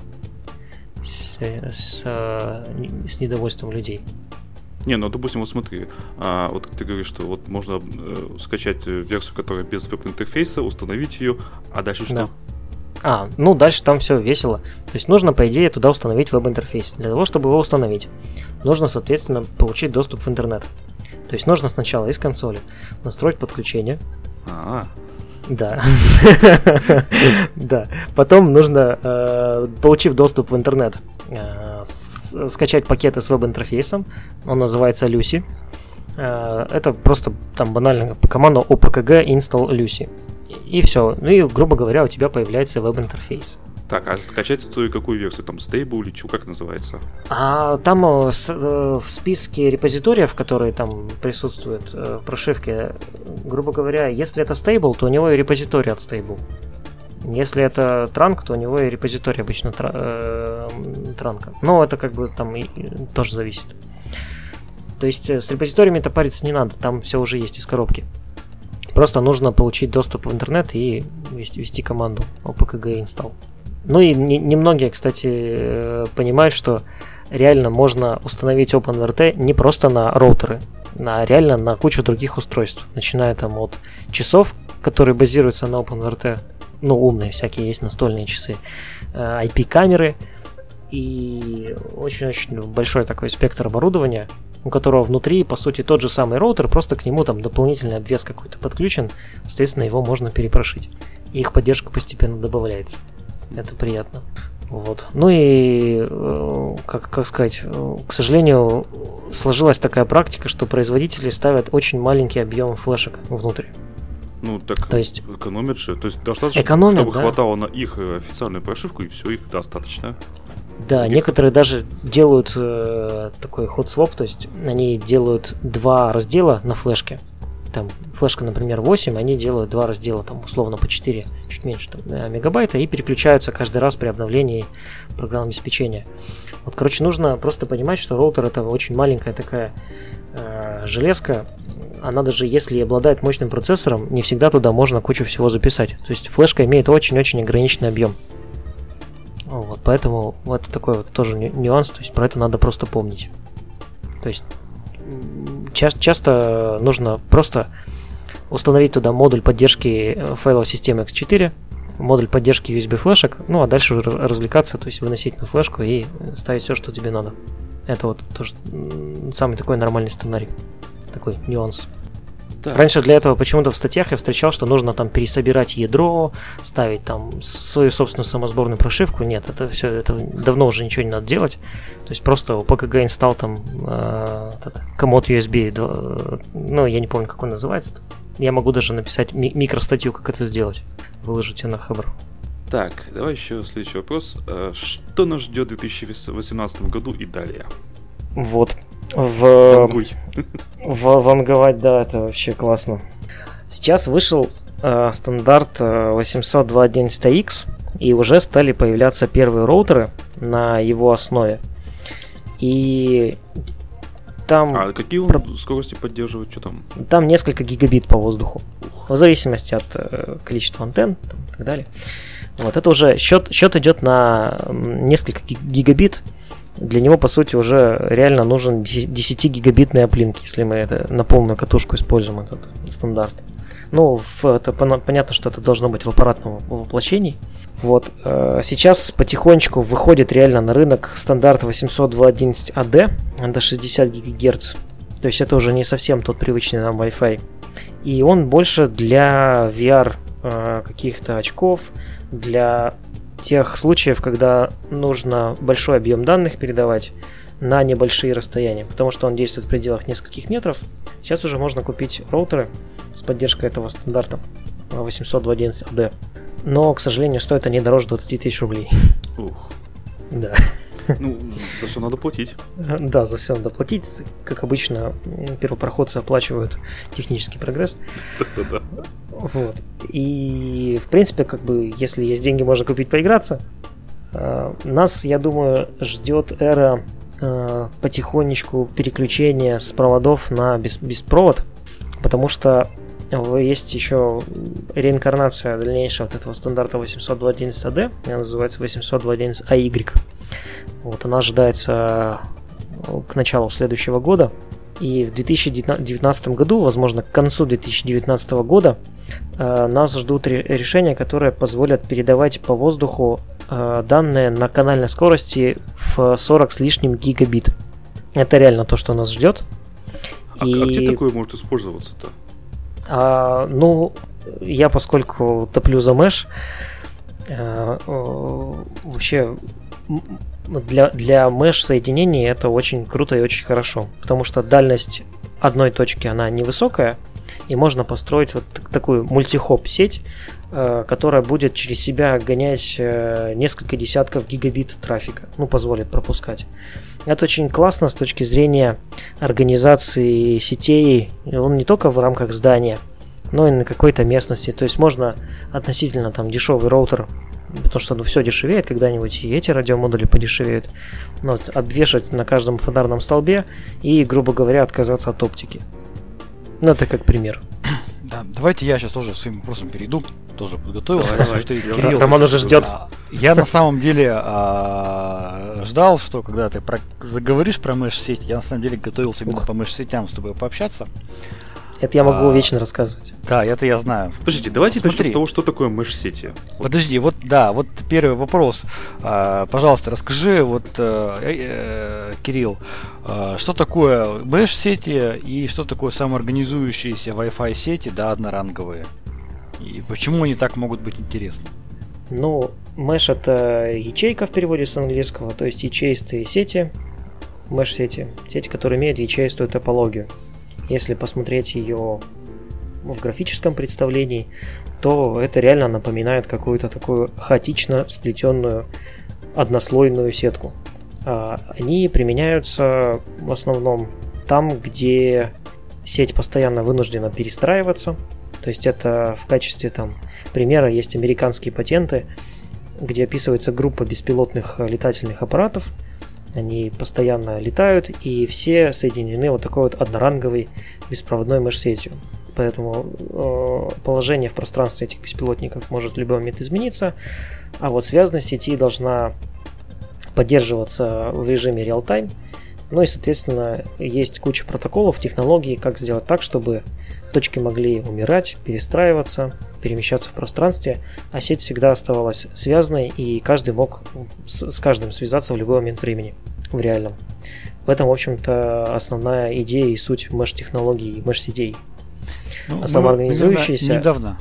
С, с, э, с недовольством людей. Не, ну допустим, вот смотри, а, вот ты говоришь, что вот можно э, скачать версию, которая без веб-интерфейса, установить ее, а дальше что? Да. А, ну дальше там все весело. То есть нужно, по идее, туда установить веб-интерфейс. Для того, чтобы его установить, нужно, соответственно, получить доступ в интернет. То есть нужно сначала из консоли настроить подключение. А, Да. Да. Потом нужно, э, получив доступ в интернет, э, скачать пакеты с веб-интерфейсом. Он называется Lucy. Э, Это просто там банально команда opkg install Lucy. И все. Ну и, грубо говоря, у тебя появляется веб-интерфейс. так, а скачать эту какую версию? Там Stable или что, как называется? А там э, э, в списке репозиториев, которые там присутствуют э, в прошивке, грубо говоря, если это стейбл, то у него и репозиторий от стейбл. Если это транк, то у него и репозиторий обычно транка. Но это как бы там и, тоже зависит. То есть с репозиториями-то париться не надо, там все уже есть из коробки. Просто нужно получить доступ в интернет и ввести, ввести команду opkg install. Ну и не- немногие, кстати, э, понимают, что реально можно установить OpenWrt не просто на роутеры, а реально на кучу других устройств. Начиная там от часов, которые базируются на OpenWrt, ну, умные всякие, есть настольные часы, э, IP-камеры и очень-очень большой такой спектр оборудования, у которого внутри, по сути, тот же самый роутер, просто к нему там дополнительный обвес какой-то подключен, соответственно, его можно перепрошить. И их поддержка постепенно добавляется. Это приятно. Вот. Ну и, э, как, как сказать, э, к сожалению, сложилась такая практика, что производители ставят очень маленький объем флешек внутрь. Ну, так То есть- экономят же. То есть достаточно, Экономят, чтобы да. хватало на их э, официальную прошивку, и все, их достаточно. Да, некоторые даже делают э, такой ход своп, то есть они делают два раздела на флешке. Там флешка, например, 8, они делают два раздела, там условно по 4, чуть меньше там, э, мегабайта, и переключаются каждый раз при обновлении программного обеспечения. Вот, короче, нужно просто понимать, что роутер это очень маленькая такая э, железка. Она даже если обладает мощным процессором, не всегда туда можно кучу всего записать. То есть флешка имеет очень-очень ограниченный объем. Вот, поэтому вот такой вот тоже ню- нюанс, то есть про это надо просто помнить. То есть ча- часто нужно просто установить туда модуль поддержки э, файловой системы X4, модуль поддержки USB флешек, ну а дальше уже развлекаться, то есть выносить на флешку и ставить все, что тебе надо. Это вот тоже самый такой нормальный сценарий. Такой нюанс. Так. Раньше для этого почему-то в статьях я встречал, что нужно там пересобирать ядро, ставить там свою собственную самосборную прошивку. Нет, это все, это давно уже ничего не надо делать. То есть просто у PKG инсталл там э, этот комод USB, два- ну я не помню, как он называется. Я могу даже написать ми- микростатью, как это сделать. Выложить ее на Хабр. Так, давай еще следующий вопрос. Э, Что нас ждет в 2018 году и далее? Вот. В, Вангуй. в, ванговать, да, это вообще классно. Сейчас вышел э, стандарт э, 802.11x, и уже стали появляться первые роутеры на его основе. И там, А какие он Про- скорости поддерживает? Что там? там несколько гигабит по воздуху. В зависимости от э, количества антенн там, и так далее. Вот это уже счет, счет идет на несколько ги- гигабит. Для него, по сути, уже реально нужен 10-гигабитный оплинк, если мы это на полную катушку используем этот стандарт. Ну, в- это понятно, что это должно быть в аппаратном воплощении. Вот. э, Сейчас потихонечку выходит реально на рынок стандарт 802.11ad до 60 ГГц. То есть это уже не совсем тот привычный нам Wi-Fi. И он больше для VR э, каких-то очков, для тех случаев, когда нужно большой объем данных передавать, на небольшие расстояния, потому что он действует в пределах нескольких метров. Сейчас уже можно купить роутеры с поддержкой этого стандарта 802.11ad. Но, к сожалению, стоят они дороже 20 тысяч рублей. Ух. Да. Ну, за все надо платить. Да, за все надо платить. Как обычно, первопроходцы оплачивают технический прогресс. Да-да-да. Вот. И, в принципе, как бы, если есть деньги, можно купить поиграться. А, Нас, я думаю, ждет эра а, потихонечку переключения с проводов на без, беспровод, потому что есть еще реинкарнация дальнейшего вот этого стандарта 802.11ad, она называется 802.11ay. Вот, она ожидается э, к началу следующего года. И в 2019 году, возможно, к концу 2019 года, э, нас ждут ре- решения, которые позволят передавать по воздуху э, данные на канальной скорости в 40 с лишним гигабит. Это реально то, что нас ждет. А, а где такое может использоваться-то? А, ну, я поскольку топлю за Mesh, вообще для, для Mesh соединений это очень круто и очень хорошо, потому что дальность одной точки она невысокая, и можно построить вот так- такую мультихоп сеть, э, которая будет через себя гонять э, несколько десятков гигабит трафика, ну, позволит пропускать. Это очень классно с точки зрения организации сетей. Он не только в рамках здания, но и на какой-то местности. То есть можно относительно там дешевый роутер, потому что ну, все дешевеет, когда-нибудь и эти радиомодули подешевеют. Ну, вот, обвешать на каждом фонарном столбе и, грубо говоря, отказаться от оптики. Ну, это как пример. Да, давайте я сейчас тоже своим вопросом перейду. Тоже подготовился, Давай, давай. Кирилл, Роман уже ждет. Я на самом деле а, ждал, что когда ты про- заговоришь про меш-сеть, я на самом деле готовился именно по меш-сетям с тобой пообщаться. Это я могу А. вечно рассказывать. Да, это я знаю. Подождите, давайте начнем Смотри. с того, что такое меш-сети. Подожди, вот да, вот первый вопрос. А, пожалуйста, расскажи, вот, э, э, Кирилл, а, что такое меш-сети и что такое самоорганизующиеся Wi-Fi сети, да, одноранговые? И почему они так могут быть интересны? Ну, Mesh это ячейка в переводе с английского, то есть ячеистые сети, Mesh-сети, сети, которые имеют ячеистую топологию. Если посмотреть ее в графическом представлении, то это реально напоминает какую-то такую хаотично сплетенную однослойную сетку. А, Они применяются в основном там, где сеть постоянно вынуждена перестраиваться. То есть это в качестве там примера есть американские патенты, где описывается группа беспилотных летательных аппаратов. Они постоянно летают, и все соединены вот такой вот одноранговой беспроводной меш-сетью. Поэтому э, положение в пространстве этих беспилотников может в любой момент измениться, а вот связанность сети должна поддерживаться в режиме реал-тайм. Ну и, соответственно, есть куча протоколов, технологий, как сделать так, чтобы точки могли умирать, перестраиваться, перемещаться в пространстве, а сеть всегда оставалась связанной, и каждый мог с, каждым связаться в любой момент времени, в реальном. В этом, в общем-то, основная идея и суть меш-технологий и меш-сетей. Ну, А самоорганизующиеся- Недавно.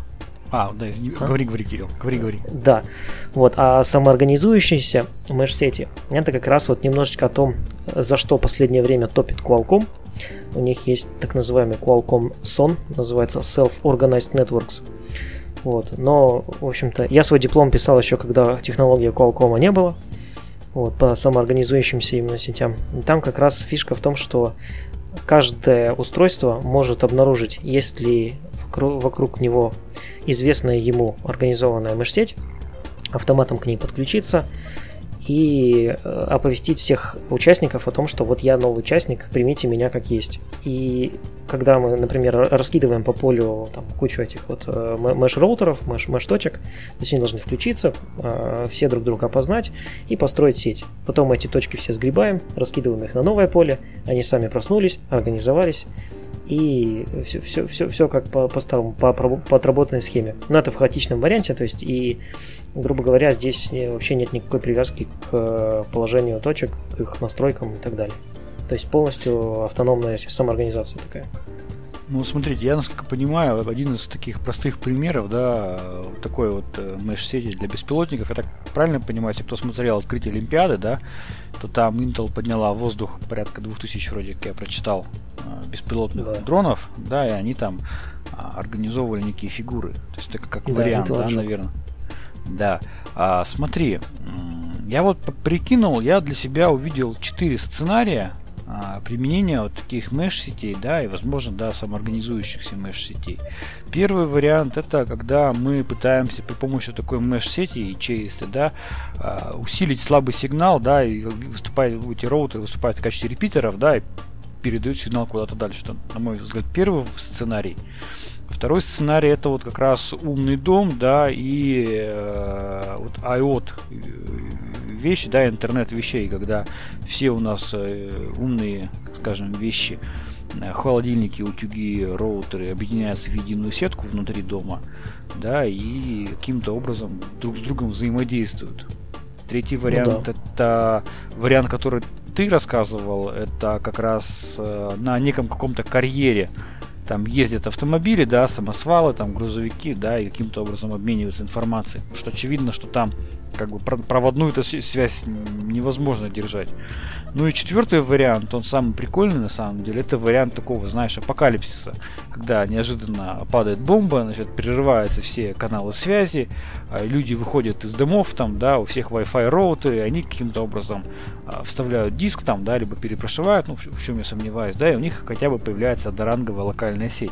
А, да, извини, А? говори, говори, Кирилл, говори, говори. Да, вот, а самоорганизующиеся меш-сети, это как раз вот немножечко о том, за что последнее время топит Qualcomm. У них есть так называемый Qualcomm SON, называется Self-Organized Networks. Вот, но, в общем-то, я свой диплом писал еще, когда технологии Qualcomm не было, вот, по самоорганизующимся именно сетям. И там как раз фишка в том, что каждое устройство может обнаружить, есть ли вокруг, него известная ему организованная меш-сеть, автоматом к ней подключиться и э, оповестить всех участников о том, что вот я новый участник, примите меня как есть. И когда мы, например, ра- раскидываем по полю там, кучу этих вот э, меш-роутеров, меш- меш-точек, то есть они должны включиться, э, все друг друга опознать и построить сеть. Потом эти точки все сгребаем, раскидываем их на новое поле, они сами проснулись, организовались, и все, все, все, все как по, по старому, по, по отработанной схеме. Но это в хаотичном варианте, то есть и, грубо говоря, здесь вообще нет никакой привязки к э, положению точек, к их настройкам и так далее. То есть полностью автономная самоорганизация такая. Ну, смотрите, я, насколько понимаю, один из таких простых примеров, да, такой вот э, меш-сети для беспилотников, я так правильно понимаю, если кто смотрел открытие Олимпиады, да, то там Intel подняла в воздух порядка 2000, вроде как я прочитал, э, беспилотных Да. дронов, да, и они там а, организовывали некие фигуры. То есть это как Да, вариант, да, наверное. Да. А, смотри, я вот прикинул, я для себя увидел четыре сценария а, применения вот таких меш-сетей, да, и, возможно, да, самоорганизующихся меш-сетей. Первый вариант это когда мы пытаемся при помощи такой меш-сети и ЧСТ, да, а, усилить слабый сигнал, да, и выступают эти роутеры выступают в качестве репитеров, да, и передают сигнал куда-то дальше. Это, на мой взгляд, первый сценарий. Второй сценарий это вот как раз умный дом, да, и э, вот IoT вещи, да, интернет вещей, когда все у нас э, умные, скажем, вещи, э, холодильники, утюги, роутеры объединяются в единую сетку внутри дома, да, и каким-то образом друг с другом взаимодействуют. Третий вариант это вариант, который ты рассказывал, это как раз э, на неком каком-то карьере. Там ездят автомобили, да, самосвалы, там грузовики, да, и каким-то образом обмениваются информацией. Потому что очевидно, что там как бы про- проводную эту связь невозможно держать. Ну и четвертый вариант, он самый прикольный на самом деле, это вариант такого, знаешь, апокалипсиса, когда неожиданно падает бомба, значит, прерываются все каналы связи, а люди выходят из домов, там, да, у всех Wi-Fi роутеры, они каким-то образом а, вставляют диск там, да, либо перепрошивают, ну, в чем я сомневаюсь, да, и у них хотя бы появляется одноранговая локальная сеть.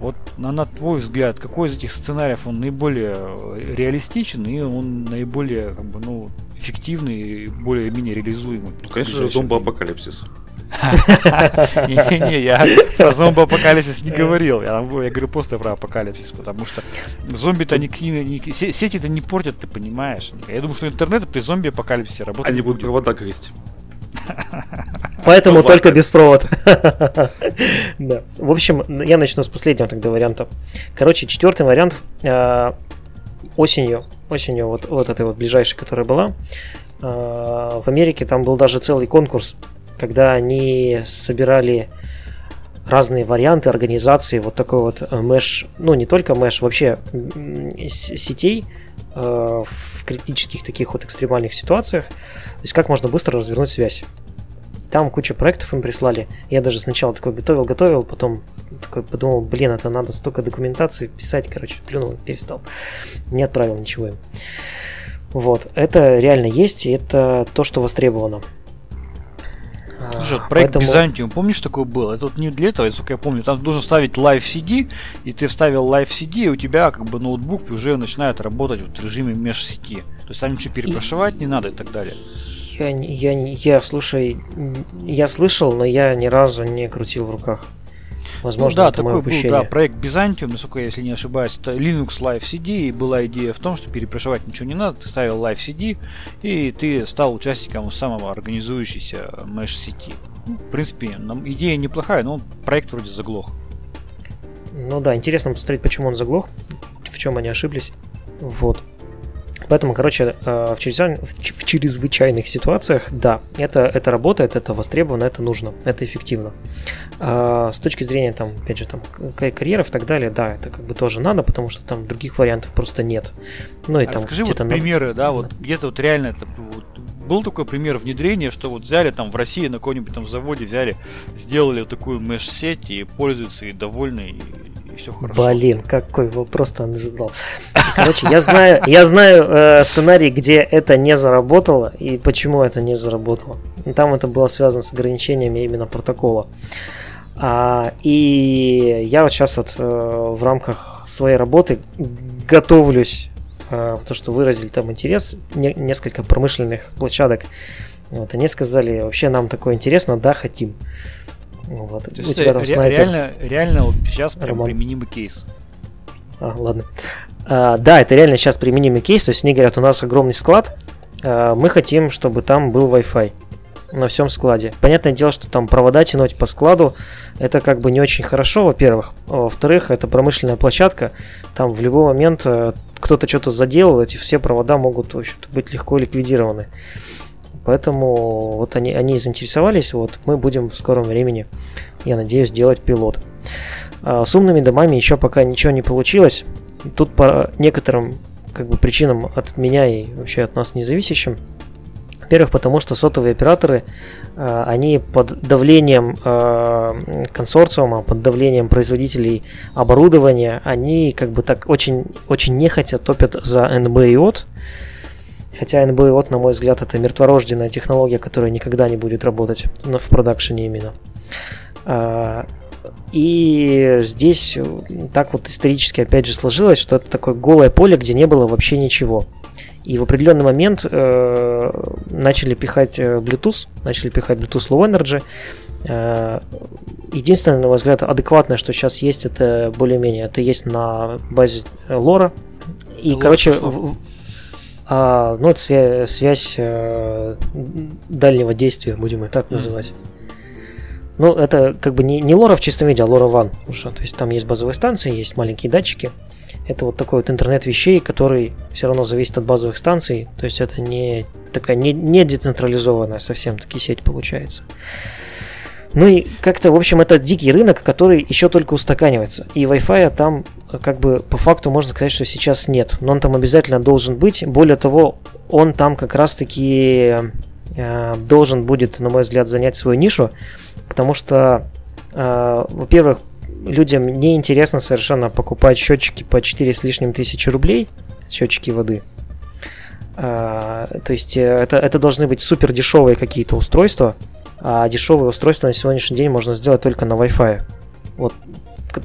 Вот на, на твой взгляд, какой из этих сценариев он наиболее э, реалистичен и он наиболее как бы, ну, эффективный и более-менее реализуемый? Ну, конечно же, зомбоапокалипсис. Не-не-не, я про зомби-апокалипсис не говорил. Я, говорю просто про апокалипсис, потому что зомби-то они, сети-то не портят, ты понимаешь. Я думаю, что интернет при зомби-апокалипсисе работать Они будут провода грызть. Поэтому Ну, только без провод. Да. В общем, я начну с последнего тогда варианта. Короче, четвертый вариант э, осенью, осенью вот, вот этой вот ближайшей, которая была, э, в Америке там был даже целый конкурс, когда они собирали разные варианты организации вот такой вот э, мэш, ну не только мэш, вообще сетей э, в критических таких вот экстремальных ситуациях, то есть как можно быстро развернуть связь. Там куча проектов им прислали. Я даже сначала такой готовил, готовил, потом такой подумал, блин, это надо столько документации писать, короче, плюнул и перестал. Не отправил ничего им. Вот, это реально есть, и это то, что востребовано. Слушай, вот проект поэтому- Byzantium, помнишь, такой был? Это вот не для этого, насколько я помню. Там нужно ставить Live CD, и ты вставил Live CD, и у тебя как бы ноутбук уже начинает работать вот в режиме меж-сети. То есть там ничего перепрошивать не надо и так далее. Я, я, я, слушай, я слышал, но я ни разу не крутил в руках. Возможно, ну, да, это мое такой был, упущение. да, проект Byzantium, насколько я, если не ошибаюсь, это Linux Live CD, и была идея в том, что перепрошивать ничего не надо, ты ставил Live CD, и ты стал участником самого организующейся mesh сети. Ну, в принципе, идея неплохая, но проект вроде заглох. Ну да, интересно посмотреть, почему он заглох, в чем они ошиблись. Вот. Поэтому, короче, э, в, чрезвычай- в чрезвычайных ситуациях, да, это, это работает, это востребовано, это нужно, это эффективно. А с точки зрения, там, опять же, там, карьеров и так далее, да, это как бы тоже надо, потому что там других вариантов просто нет. Ну и А там Расскажи вот на- примеры, да, вот где-то вот реально это вот был такой пример внедрения, что вот взяли там в России на каком-нибудь там заводе взяли, сделали вот такую меш-сеть и пользуются и довольны и, все хорошо. Блин, какой вопрос ты задал. Короче, я знаю, я знаю э, сценарий, где это не заработало и почему это не заработало. Там это было связано с ограничениями именно протокола. А, и я вот сейчас вот э, в рамках своей работы готовлюсь, э, потому что выразили там интерес, не- несколько промышленных площадок. Вот, они сказали, вообще нам такое интересно, да, хотим. Вот. То У есть тебя это там ре- снайпер. реально, реально вот сейчас прям Роман. применимый кейс. А, ладно. А, да, это реально сейчас применимый кейс. То есть они говорят, у нас огромный склад, а, мы хотим, чтобы там был Wi-Fi на всем складе. Понятное дело, что там провода тянуть по складу, это как бы не очень хорошо, во-первых. А Во-вторых, это промышленная площадка, там в любой момент э, кто-то что-то заделал, эти все провода могут в общем-то, быть легко ликвидированы. Поэтому вот они, они заинтересовались, вот мы будем в скором времени, я надеюсь, делать пилот. А с умными домами еще пока ничего не получилось. Тут по некоторым как бы причинам от меня и вообще от нас независящим. Во-первых, потому что сотовые операторы, э, они под давлением э, консорциума, под давлением производителей оборудования, они как бы так очень, очень нехотя топят за NB и. Хотя NB и OT, на мой взгляд, это мертворожденная технология, которая никогда не будет работать но в продакшене именно. А, и здесь так вот исторически опять же сложилось, что это такое голое поле, где не было вообще ничего. И в определенный момент э, начали пихать э, Bluetooth, начали пихать Bluetooth Low Energy. Э, единственное, на мой взгляд, адекватное, что сейчас есть, это более-менее, это есть на базе лора. И, Лора короче, в, а, ну, это связь, связь э, дальнего действия, будем ее так называть. Ну, это как бы не, не лора в чистом виде, а лора ван. То есть там есть базовые станции, есть маленькие датчики. Это вот такой вот интернет вещей, который все равно зависит от базовых станций. То есть это не такая не, не децентрализованная совсем таки сеть получается. Ну и как-то, в общем, это дикий рынок, который еще только устаканивается. И Wi-Fi там, как бы, по факту можно сказать, что сейчас нет. Но он там обязательно должен быть. Более того, он там как раз-таки э, должен будет, на мой взгляд, занять свою нишу. Потому что, э, во-первых, людям не интересно совершенно покупать счетчики по 4 с лишним тысячи рублей, счетчики воды. А, то есть э, это, это должны быть супер дешевые какие-то устройства, а дешевые устройства на сегодняшний день можно сделать только на Wi-Fi. Вот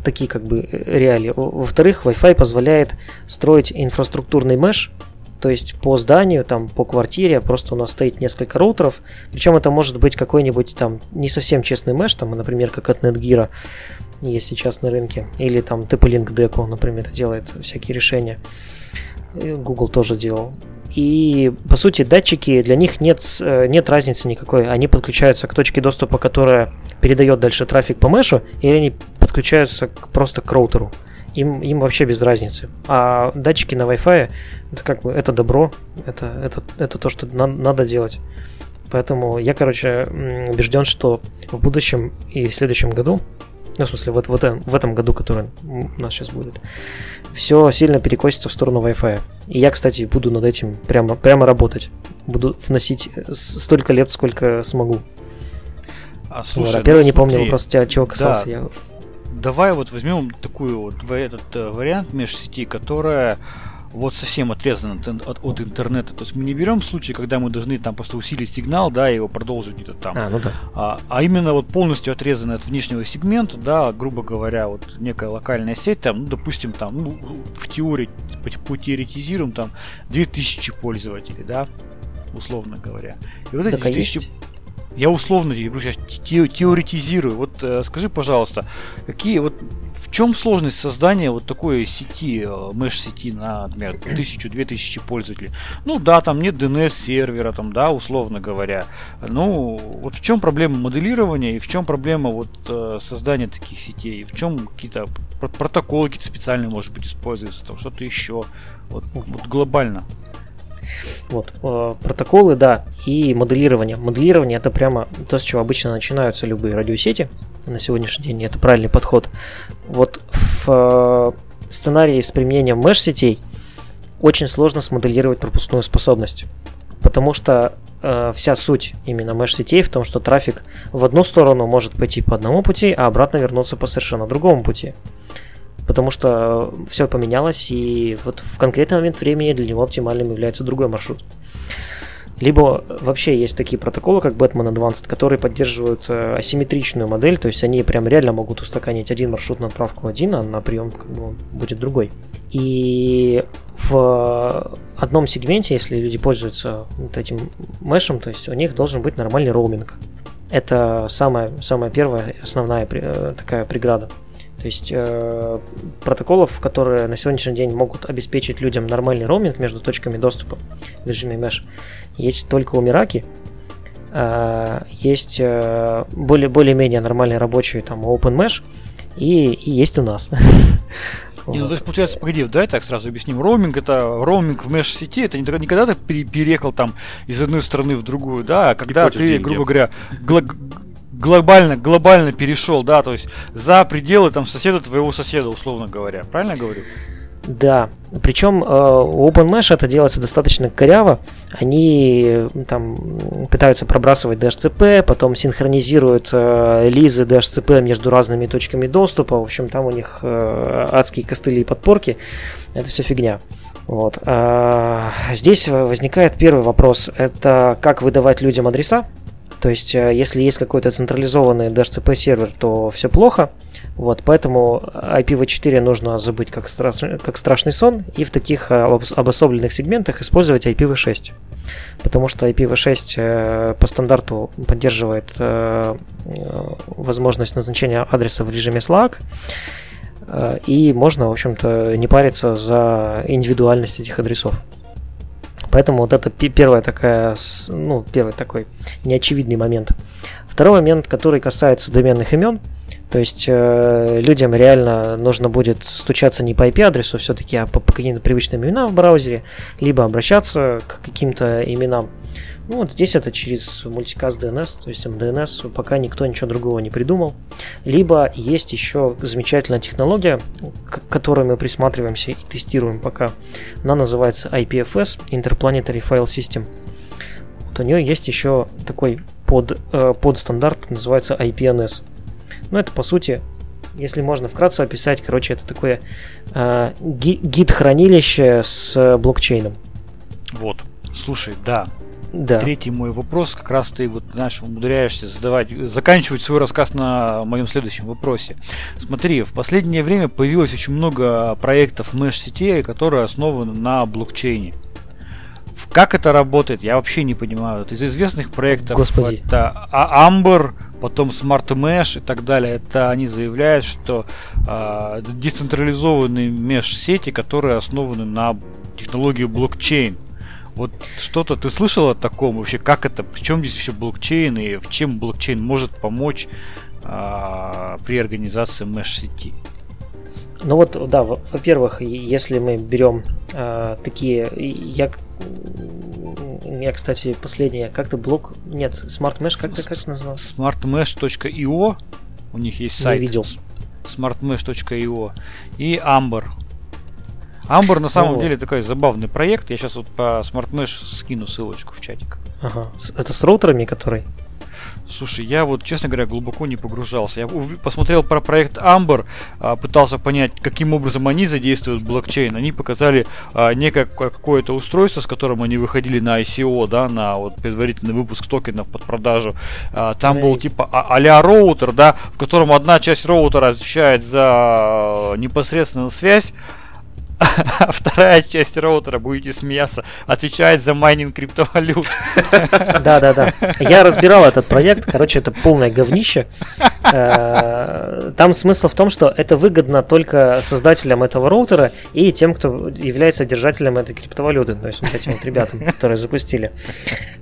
такие как бы э, реалии. Во-вторых, Wi-Fi позволяет строить инфраструктурный меш, то есть по зданию, там, по квартире, просто у нас стоит несколько роутеров, причем это может быть какой-нибудь там не совсем честный меш, там, например, как от Netgear, есть сейчас на рынке. Или там TP-Link Deco, например, делает всякие решения. Google тоже делал. И, по сути, датчики, для них нет, э, нет разницы никакой. Они подключаются к точке доступа, которая передает дальше трафик по мешу, или они подключаются к, просто к роутеру. Им, им вообще без разницы. А датчики на Wi-Fi, это как бы, это добро, это, это, это то, что на, надо делать. Поэтому я, короче, убежден, что в будущем и в следующем году ну, в смысле, вот, вот в этом году, который у нас сейчас будет, все сильно перекосится в сторону Wi-Fi. И я, кстати, буду над этим прямо, прямо работать. Буду вносить столько лет, сколько смогу. А, слушай, Первый ну, не помню вопрос, тебя чего касался. Да. Я... Давай вот возьмем такую вот этот э, вариант межсети, которая вот совсем отрезан от, от, от интернета. То есть мы не берем случай, когда мы должны там просто усилить сигнал, да, и его продолжить где-то там. А, ну да. а, а именно вот полностью отрезанный от внешнего сегмента, да, грубо говоря, вот некая локальная сеть, там, ну, допустим, там, ну, в теории, потеоретизируем, там, 2000 пользователей, да, условно говоря. И вот эти так 2000... Есть? Я условно я сейчас теоретизирую. Вот э, скажи, пожалуйста, какие вот в чем сложность создания вот такой сети, меш-сети э, на, например, 1000-2000 пользователей? Ну да, там нет DNS-сервера, там, да, условно говоря. Ну, вот в чем проблема моделирования и в чем проблема вот э, создания таких сетей? В чем какие-то протоколы какие-то специальные, может быть, используются, там что-то еще? Вот, вот глобально. Вот, э, протоколы, да, и моделирование. Моделирование это прямо то, с чего обычно начинаются любые радиосети на сегодняшний день, это правильный подход. Вот в э, сценарии с применением меш-сетей очень сложно смоделировать пропускную способность. Потому что э, вся суть именно меш-сетей в том, что трафик в одну сторону может пойти по одному пути, а обратно вернуться по совершенно другому пути потому что все поменялось, и вот в конкретный момент времени для него оптимальным является другой маршрут. Либо вообще есть такие протоколы, как Batman Advanced, которые поддерживают э, асимметричную модель, то есть они прям реально могут устаканить один маршрут на отправку один, а на прием как бы будет другой. И в одном сегменте, если люди пользуются вот этим мешем, то есть у них должен быть нормальный роуминг. Это самая, самая первая основная э, такая преграда. То есть э, протоколов, которые на сегодняшний день могут обеспечить людям нормальный роуминг между точками доступа в режиме Mesh, есть только у Мираки. Э, есть э, более, более-менее нормальный рабочий там OpenMesh и, и есть у нас. Не, ну, то есть, получается, погоди, давай так сразу объясним. Роуминг это роуминг в меш-сети, это не, не когда ты переехал там из одной страны в другую, да, а когда ты, грубо говоря, глобально, глобально перешел, да, то есть за пределы там соседа твоего соседа, условно говоря. Правильно говорю? Да, причем э, у OpenMesh это делается достаточно коряво. Они э, там пытаются пробрасывать DHCP, потом синхронизируют э, лизы DHCP между разными точками доступа. В общем, там у них э, адские костыли и подпорки. Это все фигня. Вот. А здесь возникает первый вопрос. Это как выдавать людям адреса. То есть, э, если есть какой-то централизованный DHCP сервер, то все плохо. Вот, поэтому IPv4 нужно забыть как, страшный, как страшный сон и в таких э, обособленных сегментах использовать IPv6. Потому что IPv6 э, по стандарту поддерживает э, возможность назначения адреса в режиме SLAAC. И можно, в общем-то, не париться за индивидуальность этих адресов. Поэтому вот это первая такая, ну, первый такой неочевидный момент. Второй момент, который касается доменных имен – то есть э, людям реально нужно будет стучаться не по IP-адресу все-таки, а по, по каким-то привычным именам в браузере, либо обращаться к каким-то именам. Ну вот здесь это через мультикаст DNS, то есть MDNS, пока никто ничего другого не придумал. Либо есть еще замечательная технология, к которой мы присматриваемся и тестируем пока. Она называется IPFS, Interplanetary File System. Вот у нее есть еще такой под, э, подстандарт, называется IPNS. Ну, это, по сути, если можно вкратце описать, короче, это такое э, гид-хранилище с блокчейном. Вот. Слушай, да. Да. Третий мой вопрос, как раз ты вот, знаешь, умудряешься задавать, заканчивать свой рассказ на моем следующем вопросе. Смотри, в последнее время появилось очень много проектов mesh-сетей, которые основаны на блокчейне. Как это работает, я вообще не понимаю. Из известных проектов Господи. это Amber, потом Smart Mesh и так далее. Это они заявляют, что э, децентрализованные меш-сети, которые основаны на технологии блокчейн. Вот что-то ты слышал о таком вообще? Как это? В чем здесь вообще блокчейн и в чем блокчейн может помочь э, при организации меш-сети? Ну вот, да, во-первых, если мы берем э, такие, я, я, кстати, последнее, как-то блок, нет, Smart Mesh, как то как назывался? smartmesh.io, у них есть сайт. Не видел. smartmesh.io и Amber. Amber на самом деле такой забавный проект. Я сейчас вот по SmartMesh скину ссылочку в чатик. Ага. Это с роутерами, который? Слушай, я вот, честно говоря, глубоко не погружался. Я посмотрел про проект Amber, а, пытался понять, каким образом они задействуют блокчейн. Они показали а, некое какое-то устройство, с которым они выходили на ICO, да, на вот предварительный выпуск токенов под продажу. А, там был типа а-ля роутер, да, в котором одна часть роутера отвечает за непосредственно связь, а вторая часть роутера, будете смеяться, отвечает за майнинг криптовалют. Да, да, да. Я разбирал этот проект, короче, это полное говнище. Э, там смысл в том, что это выгодно только создателям этого роутера и тем, кто является держателем этой криптовалюты, то есть вот этим вот ребятам, которые запустили.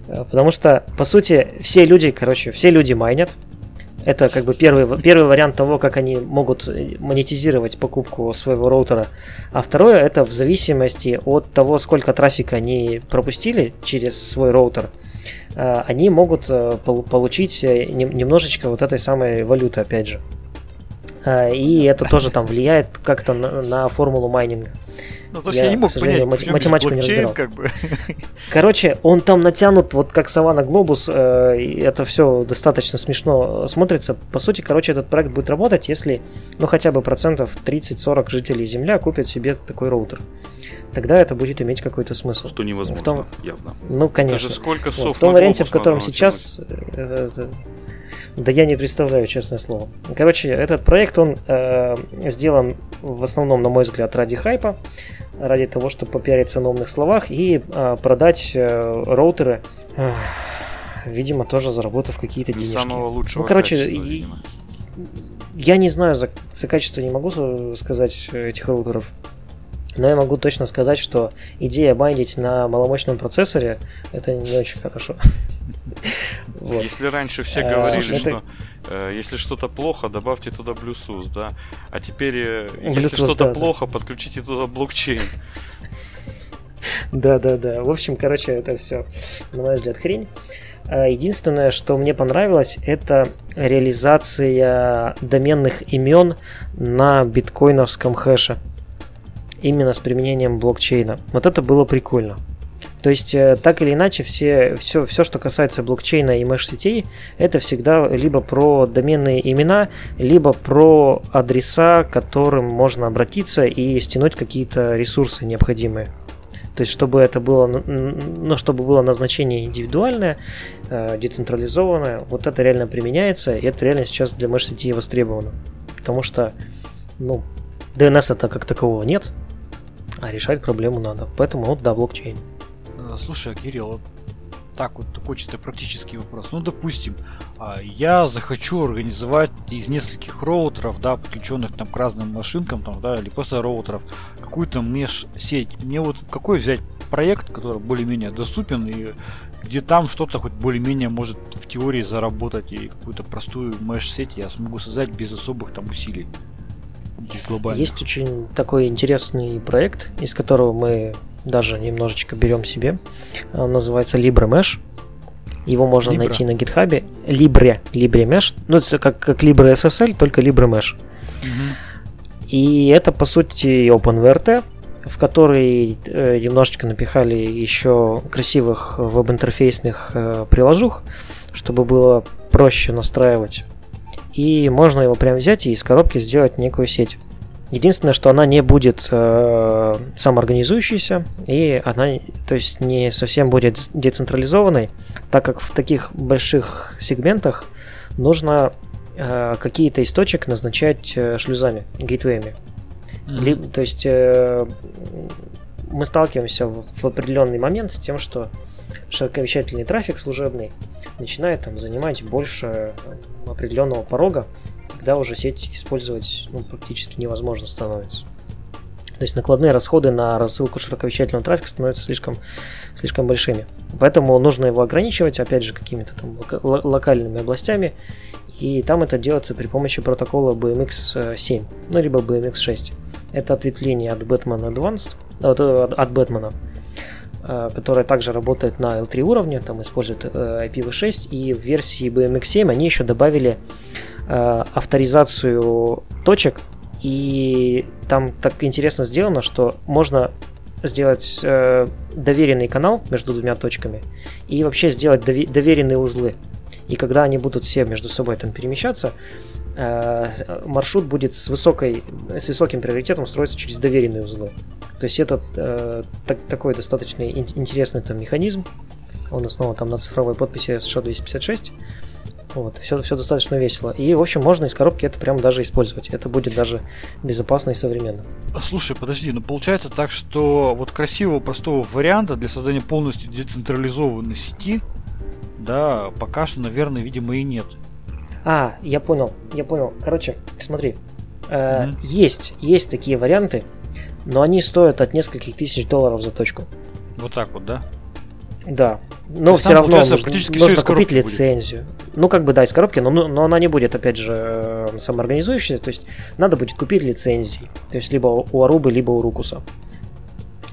Э, потому что, по сути, все люди, короче, все люди майнят, это как бы первый, первый вариант того, как они могут монетизировать покупку своего роутера. А второе, это в зависимости от того, сколько трафика они пропустили через свой роутер, э, они могут э, получить э, немножечко вот этой самой валюты, опять же. И это тоже там влияет как-то на, на формулу майнинга. Ну, то есть я, я не мог понять, мат- математику не разбирал. Как бы. Короче, он там натянут вот как сова на глобус, э, и это все достаточно смешно смотрится. По сути, короче, этот проект будет работать, если, ну, хотя бы процентов 30-40 жителей Земля купят себе такой роутер. Тогда это будет иметь какой-то смысл. Что невозможно, в том, явно. Ну, конечно. Даже сколько вот, В том варианте, в котором сейчас... Э, это, да я не представляю, честное слово. Короче, этот проект, он э, сделан в основном, на мой взгляд, ради хайпа ради того, чтобы попиариться на умных словах и а, продать а, роутеры, а, видимо, тоже заработав какие-то денежки. Самого лучшего ну, короче, и, я не знаю, за, за качество не могу сказать этих роутеров. Но я могу точно сказать, что идея майнить на маломощном процессоре это не очень хорошо. Вот. Если раньше все а, говорили, что э, если что-то плохо, добавьте туда Bluetooth, да. А теперь, э, если что-то да, плохо, да. подключите туда блокчейн. Да-да-да. В общем, короче, это все, на мой взгляд, хрень. Единственное, что мне понравилось, это реализация доменных имен на биткоиновском хэше. Именно с применением блокчейна. Вот это было прикольно. То есть, э, так или иначе, все, все, все, что касается блокчейна и меш-сетей, это всегда либо про доменные имена, либо про адреса, к которым можно обратиться и стянуть какие-то ресурсы необходимые. То есть, чтобы это было, ну, чтобы было назначение индивидуальное, э, децентрализованное, вот это реально применяется, и это реально сейчас для меш-сетей востребовано. Потому что, ну, DNS это как такового нет, а решать проблему надо. Поэтому, вот, да, блокчейн. Э, слушай, Кирилл, вот так вот чисто практический вопрос. Ну, допустим, а, я захочу организовать из нескольких роутеров, да, подключенных там к разным машинкам, там, да, или просто роутеров, какую-то меж-сеть. Мне вот какой взять проект, который более-менее доступен и где там что-то хоть более-менее может в теории заработать и какую-то простую меш-сеть я смогу создать без особых там усилий. Есть очень такой интересный проект, из которого мы даже немножечко берем себе. Он называется LibreMesh. Его можно Libra. найти на гитхабе. Libre, LibreMesh. Ну, это как, как LibreSSL, только LibreMesh. Угу. И это, по сути, OpenVRT, в который э, немножечко напихали еще красивых веб-интерфейсных э, приложух, чтобы было проще настраивать. И можно его прям взять и из коробки сделать некую сеть. Единственное, что она не будет э, самоорганизующейся, и она, то есть, не совсем будет децентрализованной, так как в таких больших сегментах нужно э, какие-то из точек назначать э, шлюзами, гейтвеями. Mm-hmm. Ли, то есть э, мы сталкиваемся в, в определенный момент с тем, что широковещательный трафик служебный начинает там занимать больше определенного порога, когда уже сеть использовать ну, практически невозможно становится. То есть накладные расходы на рассылку широковещательного трафика становятся слишком, слишком большими. Поэтому нужно его ограничивать, опять же, какими-то там локальными областями. И там это делается при помощи протокола BMX7, ну либо BMX6. Это ответвление от Batman Advanced, от, от Batman, э, которая также работает на L3 уровне, там использует э, IPv6, и в версии BMX7 они еще добавили Э, авторизацию точек, и там так интересно сделано, что можно сделать э, доверенный канал между двумя точками и вообще сделать доверенные узлы. И когда они будут все между собой там перемещаться, э, маршрут будет с, высокой, с высоким приоритетом строиться через доверенные узлы. То есть это э, так, такой достаточно интересный там механизм. Он основан там на цифровой подписи SHA-256. Вот, все, все достаточно весело. И, в общем, можно из коробки это прям даже использовать. Это будет даже безопасно и современно. Слушай, подожди, ну получается так, что вот красивого, простого варианта для создания полностью децентрализованной сети, да, пока что, наверное, видимо, и нет. А, я понял, я понял. Короче, смотри, э, mm-hmm. есть, есть такие варианты, но они стоят от нескольких тысяч долларов за точку. Вот так вот, да? Да. Но все равно нужно, нужно купить лицензию. Будет. Ну, как бы, да, из коробки, но, но она не будет, опять же, э, самоорганизующейся. То есть надо будет купить лицензии. То есть либо у Арубы, либо у Рукуса.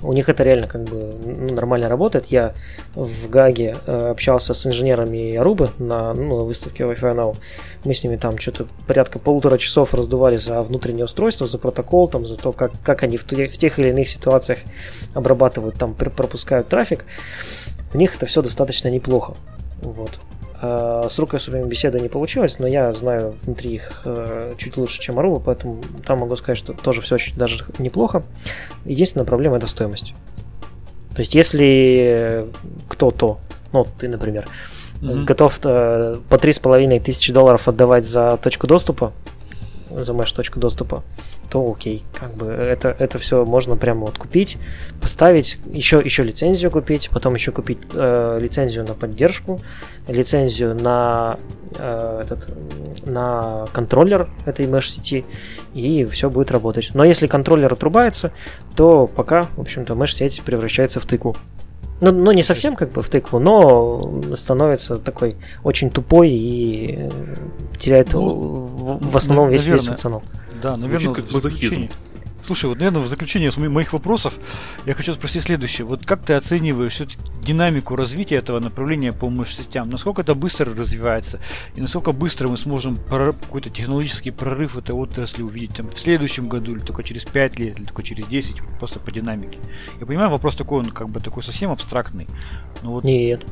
У них это реально как бы ну, нормально работает. Я в Гаге э, общался с инженерами Арубы на ну, выставке Wi-Fi Now. Мы с ними там что-то порядка полутора часов раздували за внутреннее устройство, за протокол, там, за то, как, как они в, в тех или иных ситуациях обрабатывают, там, пропускают трафик. У них это все достаточно неплохо. Вот. А с рукосовыми беседа не получилось, но я знаю внутри их э, чуть лучше, чем Aruba, поэтому там могу сказать, что тоже все очень даже неплохо. Единственная проблема это стоимость. То есть, если кто-то, ну, ты, например, mm-hmm. готов э, по три с половиной тысячи долларов отдавать за точку доступа, за mesh точку доступа, то окей, как бы это, это все можно прямо вот купить, поставить, еще, еще лицензию купить, потом еще купить э, лицензию на поддержку, лицензию на, э, этот, на контроллер этой mesh сети, и все будет работать. Но если контроллер отрубается, то пока, в общем-то, mesh сеть превращается в тыкву. Ну, ну, не совсем как бы в тыкву, но становится такой очень тупой и теряет ну, в, в основном весь, наверное, весь функционал. Да, наверное, как мазохизм. Слушай, вот, наверное, в заключение моих вопросов я хочу спросить следующее. Вот как ты оцениваешь динамику развития этого направления по мощностям? Насколько это быстро развивается? И насколько быстро мы сможем какой-то технологический прорыв этой отрасли увидеть там, в следующем году, или только через 5 лет, или только через 10, просто по динамике? Я понимаю, вопрос такой, он как бы такой совсем абстрактный. Но вот Нет.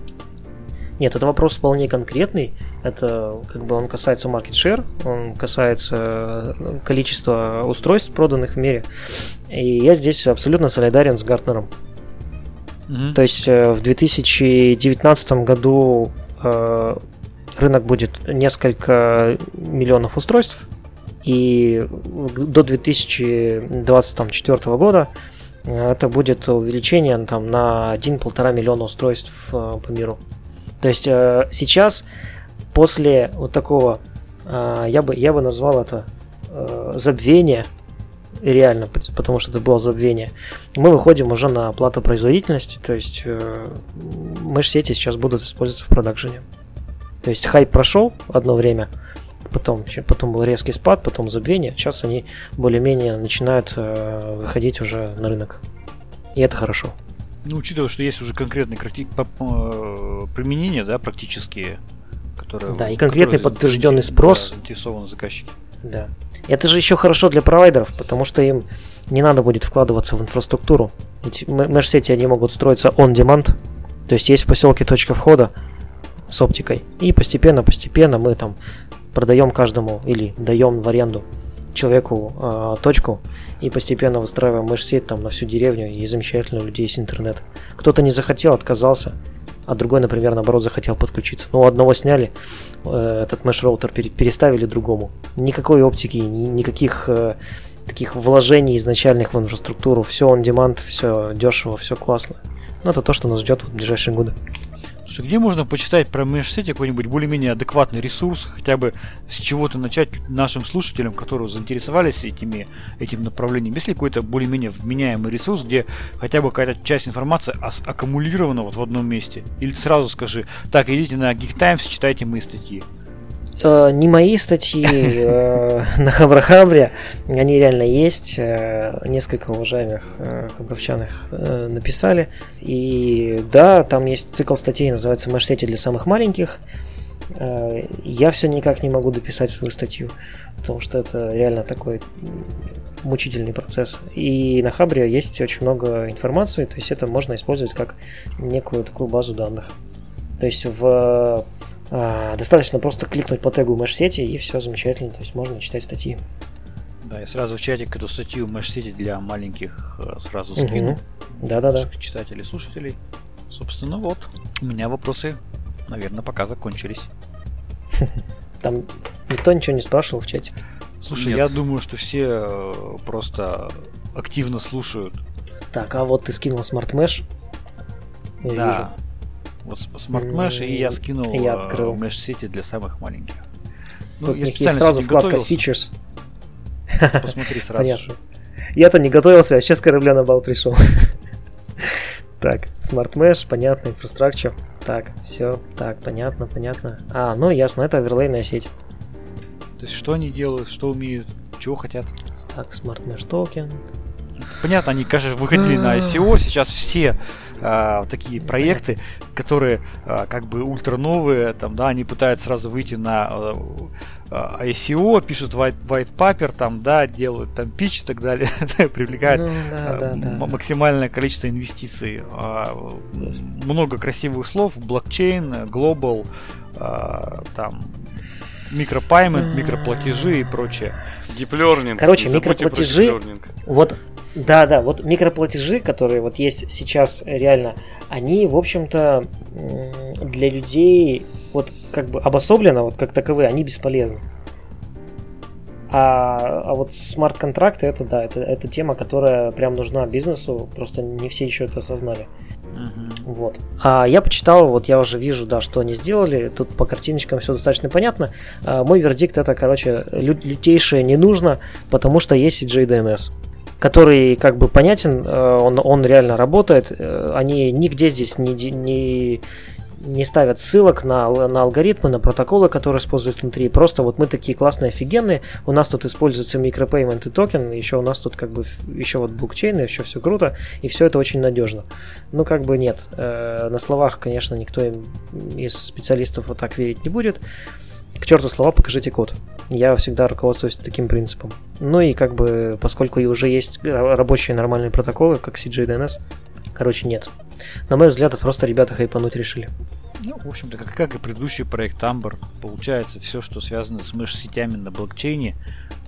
Нет, это вопрос вполне конкретный. Это как бы он касается market share, он касается э, количества устройств, проданных в мире. И я здесь абсолютно солидарен с Гартнером. Мгм. То есть э, в 2019 году э, рынок будет несколько миллионов устройств, и до 2024 года это будет увеличение там, на 1-1,5 миллиона устройств по миру. То есть э, сейчас, после вот такого, э, я, бы, я бы назвал это э, забвение, реально, пот- потому что это было забвение, мы выходим уже на плату производительности, то есть э, меш-сети сейчас будут использоваться в продакшене. То есть хайп прошел одно время, потом, потом был резкий спад, потом забвение, сейчас они более-менее начинают выходить уже на рынок. И это хорошо. Ну, учитывая, что есть уже конкретные э, применения, да, практические, которые... Да, и конкретный которые подтвержденный спрос. да, заинтересованы заказчики. Да. Это же еще хорошо для провайдеров, потому что им не надо будет вкладываться в инфраструктуру. Ведь м- меш-сети они могут строиться on-demand, то есть есть в поселке точка входа с оптикой, и постепенно-постепенно мы там продаем каждому или даем в аренду человеку э, точку и постепенно выстраиваем меш-сеть там на всю деревню и замечательно у людей есть интернет. Кто-то не захотел, отказался, а другой, например, наоборот, захотел подключиться. Ну, у одного сняли э, этот меш-роутер, пере- переставили другому. Никакой оптики, ни- никаких э, таких вложений изначальных в инфраструктуру. Все on demand, все дешево, все классно. Ну, это то, что нас ждет в ближайшие годы. Слушай, где можно почитать про меш-сети какой-нибудь более-менее адекватный ресурс, хотя бы с чего-то начать нашим слушателям, которые заинтересовались этими, этим направлением? Есть ли какой-то более-менее вменяемый ресурс, где хотя бы какая-то часть информации аккумулирована вот в одном месте? Или сразу скажи, так, идите на Geek Times, читайте мои статьи. Э, не мои статьи э, на Хабрахабре, они реально есть. э, Несколько уважаемых э, хабровчаных э, написали. И да, там есть цикл статей, называется «Меш-сети для самых маленьких». Э, Я все никак не могу дописать свою статью, потому что это реально такой мучительный процесс. И на Хабре есть очень много информации, то есть это можно использовать как некую такую базу данных. То есть в достаточно просто кликнуть по тегу меш-сети и все замечательно, то есть можно читать статьи. Да, я сразу в чатик эту статью меш-сети для маленьких э, сразу скину. Да-да-да. читателей, слушателей. Собственно, вот. У меня вопросы, наверное, пока закончились. Там никто ничего не спрашивал в чате. Слушай, Нет. я думаю, что все э, просто активно слушают. Так, а вот ты скинул. Я да. Вот Smart Mesh, и я скинул Я э, открыл. Mesh City для самых маленьких. Ну, Тут я у них есть специально сразу вкладка. Features. Посмотри сразу. Понятно. Я-то не готовился, а сейчас корабля на бал пришел. Так, Smart Mesh, понятно, Infrastructure. Так, все, так, понятно, понятно. А, ну ясно, это оверлейная сеть. То есть, что они делают, что умеют, чего хотят. Так, Smart Mesh токен. Понятно, они, конечно, выходили на ICO, сейчас все а, такие проекты, которые а, как бы ультра новые, там, да, они пытаются сразу выйти на а, а, ICO, пишут white, white paper, там, да, делают там пич и так далее, привлекают Ну, да, да, да. максимальное количество инвестиций. Много красивых слов, блокчейн, глобал, там, микропаймент, микроплатежи и прочее. Диплернинг. Короче, микроплатежи- deep learning. Вот, да, да, вот микроплатежи, которые вот есть сейчас реально, они, в общем-то, для людей вот как бы обособленно, вот как таковые, они бесполезны. А, а вот смарт-контракты, это да, это, это тема, которая прям нужна бизнесу, просто не все еще это осознали. Мгм. Вот. А я почитал, вот я уже вижу, да, что они сделали. Тут по картиночкам все достаточно понятно. А, мой вердикт это, короче, лю- лютейшее не нужно, потому что есть CJDNS который как бы понятен, э, он, он реально работает, э, они нигде здесь не, не, не ставят ссылок на, на алгоритмы, на протоколы, которые используют внутри. Просто вот мы такие классные, офигенные. У нас тут используется микропеймент и токен, еще у нас тут как бы еще вот блокчейн, еще все круто, и все это очень надежно. Ну, как бы нет. Э, на словах, конечно, никто из специалистов вот так верить не будет. К черту слова, покажите код. Я всегда руководствуюсь таким принципом. Ну и как бы, поскольку и уже есть ра- рабочие нормальные протоколы, как CJDNS, короче, нет. На мой взгляд, это просто ребята хайпануть решили. Ну, в общем-то, как, как и предыдущий проект Amber, получается, все, что связано с меш-сетями на блокчейне,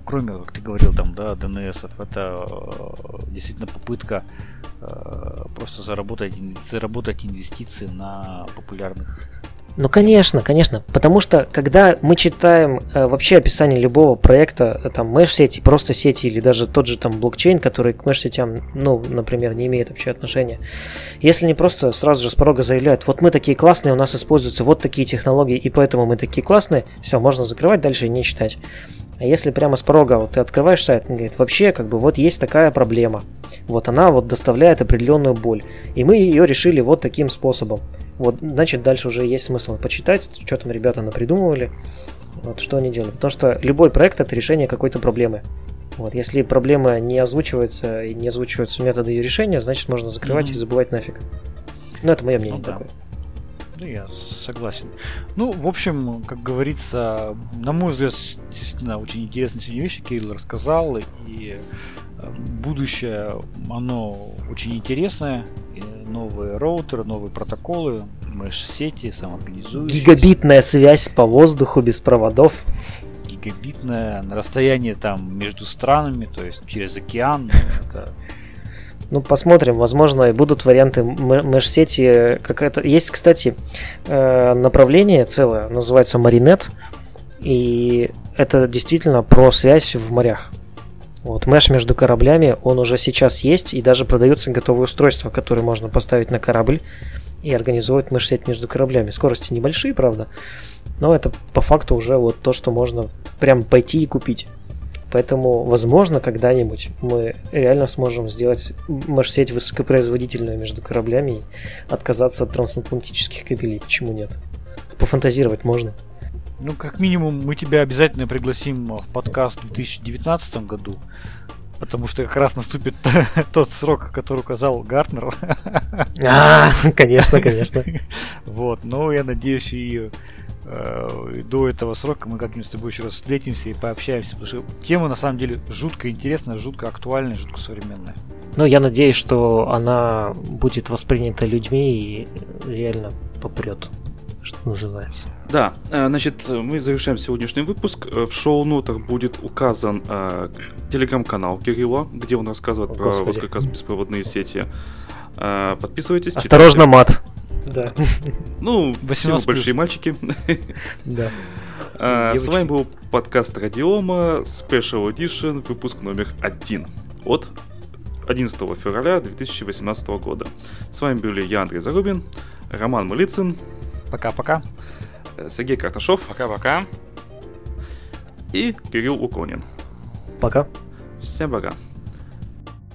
кроме, как ты говорил, там, да, DNS, это э, действительно попытка э, просто заработать, заработать инвестиции на популярных Ну, конечно, конечно. Потому что, когда мы читаем э, вообще описание любого проекта, э, там, меш-сети, просто сети или даже тот же там блокчейн, который к меш-сетям, ну, например, не имеет вообще отношения, если не просто сразу же с порога заявляют, вот мы такие классные, у нас используются вот такие технологии, и поэтому мы такие классные, все, можно закрывать дальше и не читать. А если прямо с порога вот ты открываешь сайт, он говорит, вообще, как бы, вот есть такая проблема. Вот она вот доставляет определенную боль. И мы ее решили вот таким способом. Вот, значит, дальше уже есть смысл почитать, что там ребята напридумывали, вот что они делали. Потому что любой проект это решение какой-то проблемы. Вот, если проблема не озвучивается и не озвучиваются методы ее решения, значит можно закрывать Мгм. и забывать нафиг. Ну, это мое мнение Ну да. такое. Ну, я согласен. Ну, в общем, как говорится, на мой взгляд, действительно очень интересные сегодня вещи Кирилл рассказал, и э, будущее, оно очень интересное. Новые роутеры, новые протоколы, меш-сети, самоорганизующиеся. Гигабитная связь по воздуху без проводов. гигабитное на расстоянии там между странами, то есть через океан. ну, это Ну, посмотрим. Возможно, и будут варианты меш-сети. Как это... Есть, кстати, э, направление целое, называется Маринет. И это действительно про связь в морях. Вот меш между кораблями, он уже сейчас есть, и даже продаются готовые устройства, которые можно поставить на корабль и организовать меш-сеть между кораблями. Скорости небольшие, правда, но это по факту уже вот то, что можно прям пойти и купить. Поэтому, возможно, когда-нибудь мы реально сможем сделать меш-сеть высокопроизводительную между кораблями и отказаться от трансатлантических кабелей. Почему нет? Пофантазировать можно. Ну, как минимум, мы тебя обязательно пригласим в подкаст в 2019 году, потому что как раз наступит тот срок, который указал Гартнер. А, конечно, конечно. Вот, но я надеюсь, и э, до этого срока мы как-нибудь с тобой еще раз встретимся и пообщаемся, потому что тема на самом деле жутко интересная, жутко актуальная, жутко современная. Ну, я надеюсь, что она будет воспринята людьми и реально попрет, что называется. Да, э, значит, мы завершаем сегодняшний выпуск. Э, В шоу-нотах будет указан э, телеграм-канал Кирилла, где он рассказывает О, про Господи. вот как раз беспроводные сети. Э, Подписывайтесь. Осторожно, читайте. мат. Да, Ну, все 18 мы большие мальчики. да. Э, С вами был подкаст Радиома, Special Edition, выпуск номер один от 11 февраля 2018 года. С вами были я, Андрей Зарубин, Роман Малицын, Пока-пока. Сергей Карташов Пока-пока. и Кирилл Уконин. Пока. Всем пока.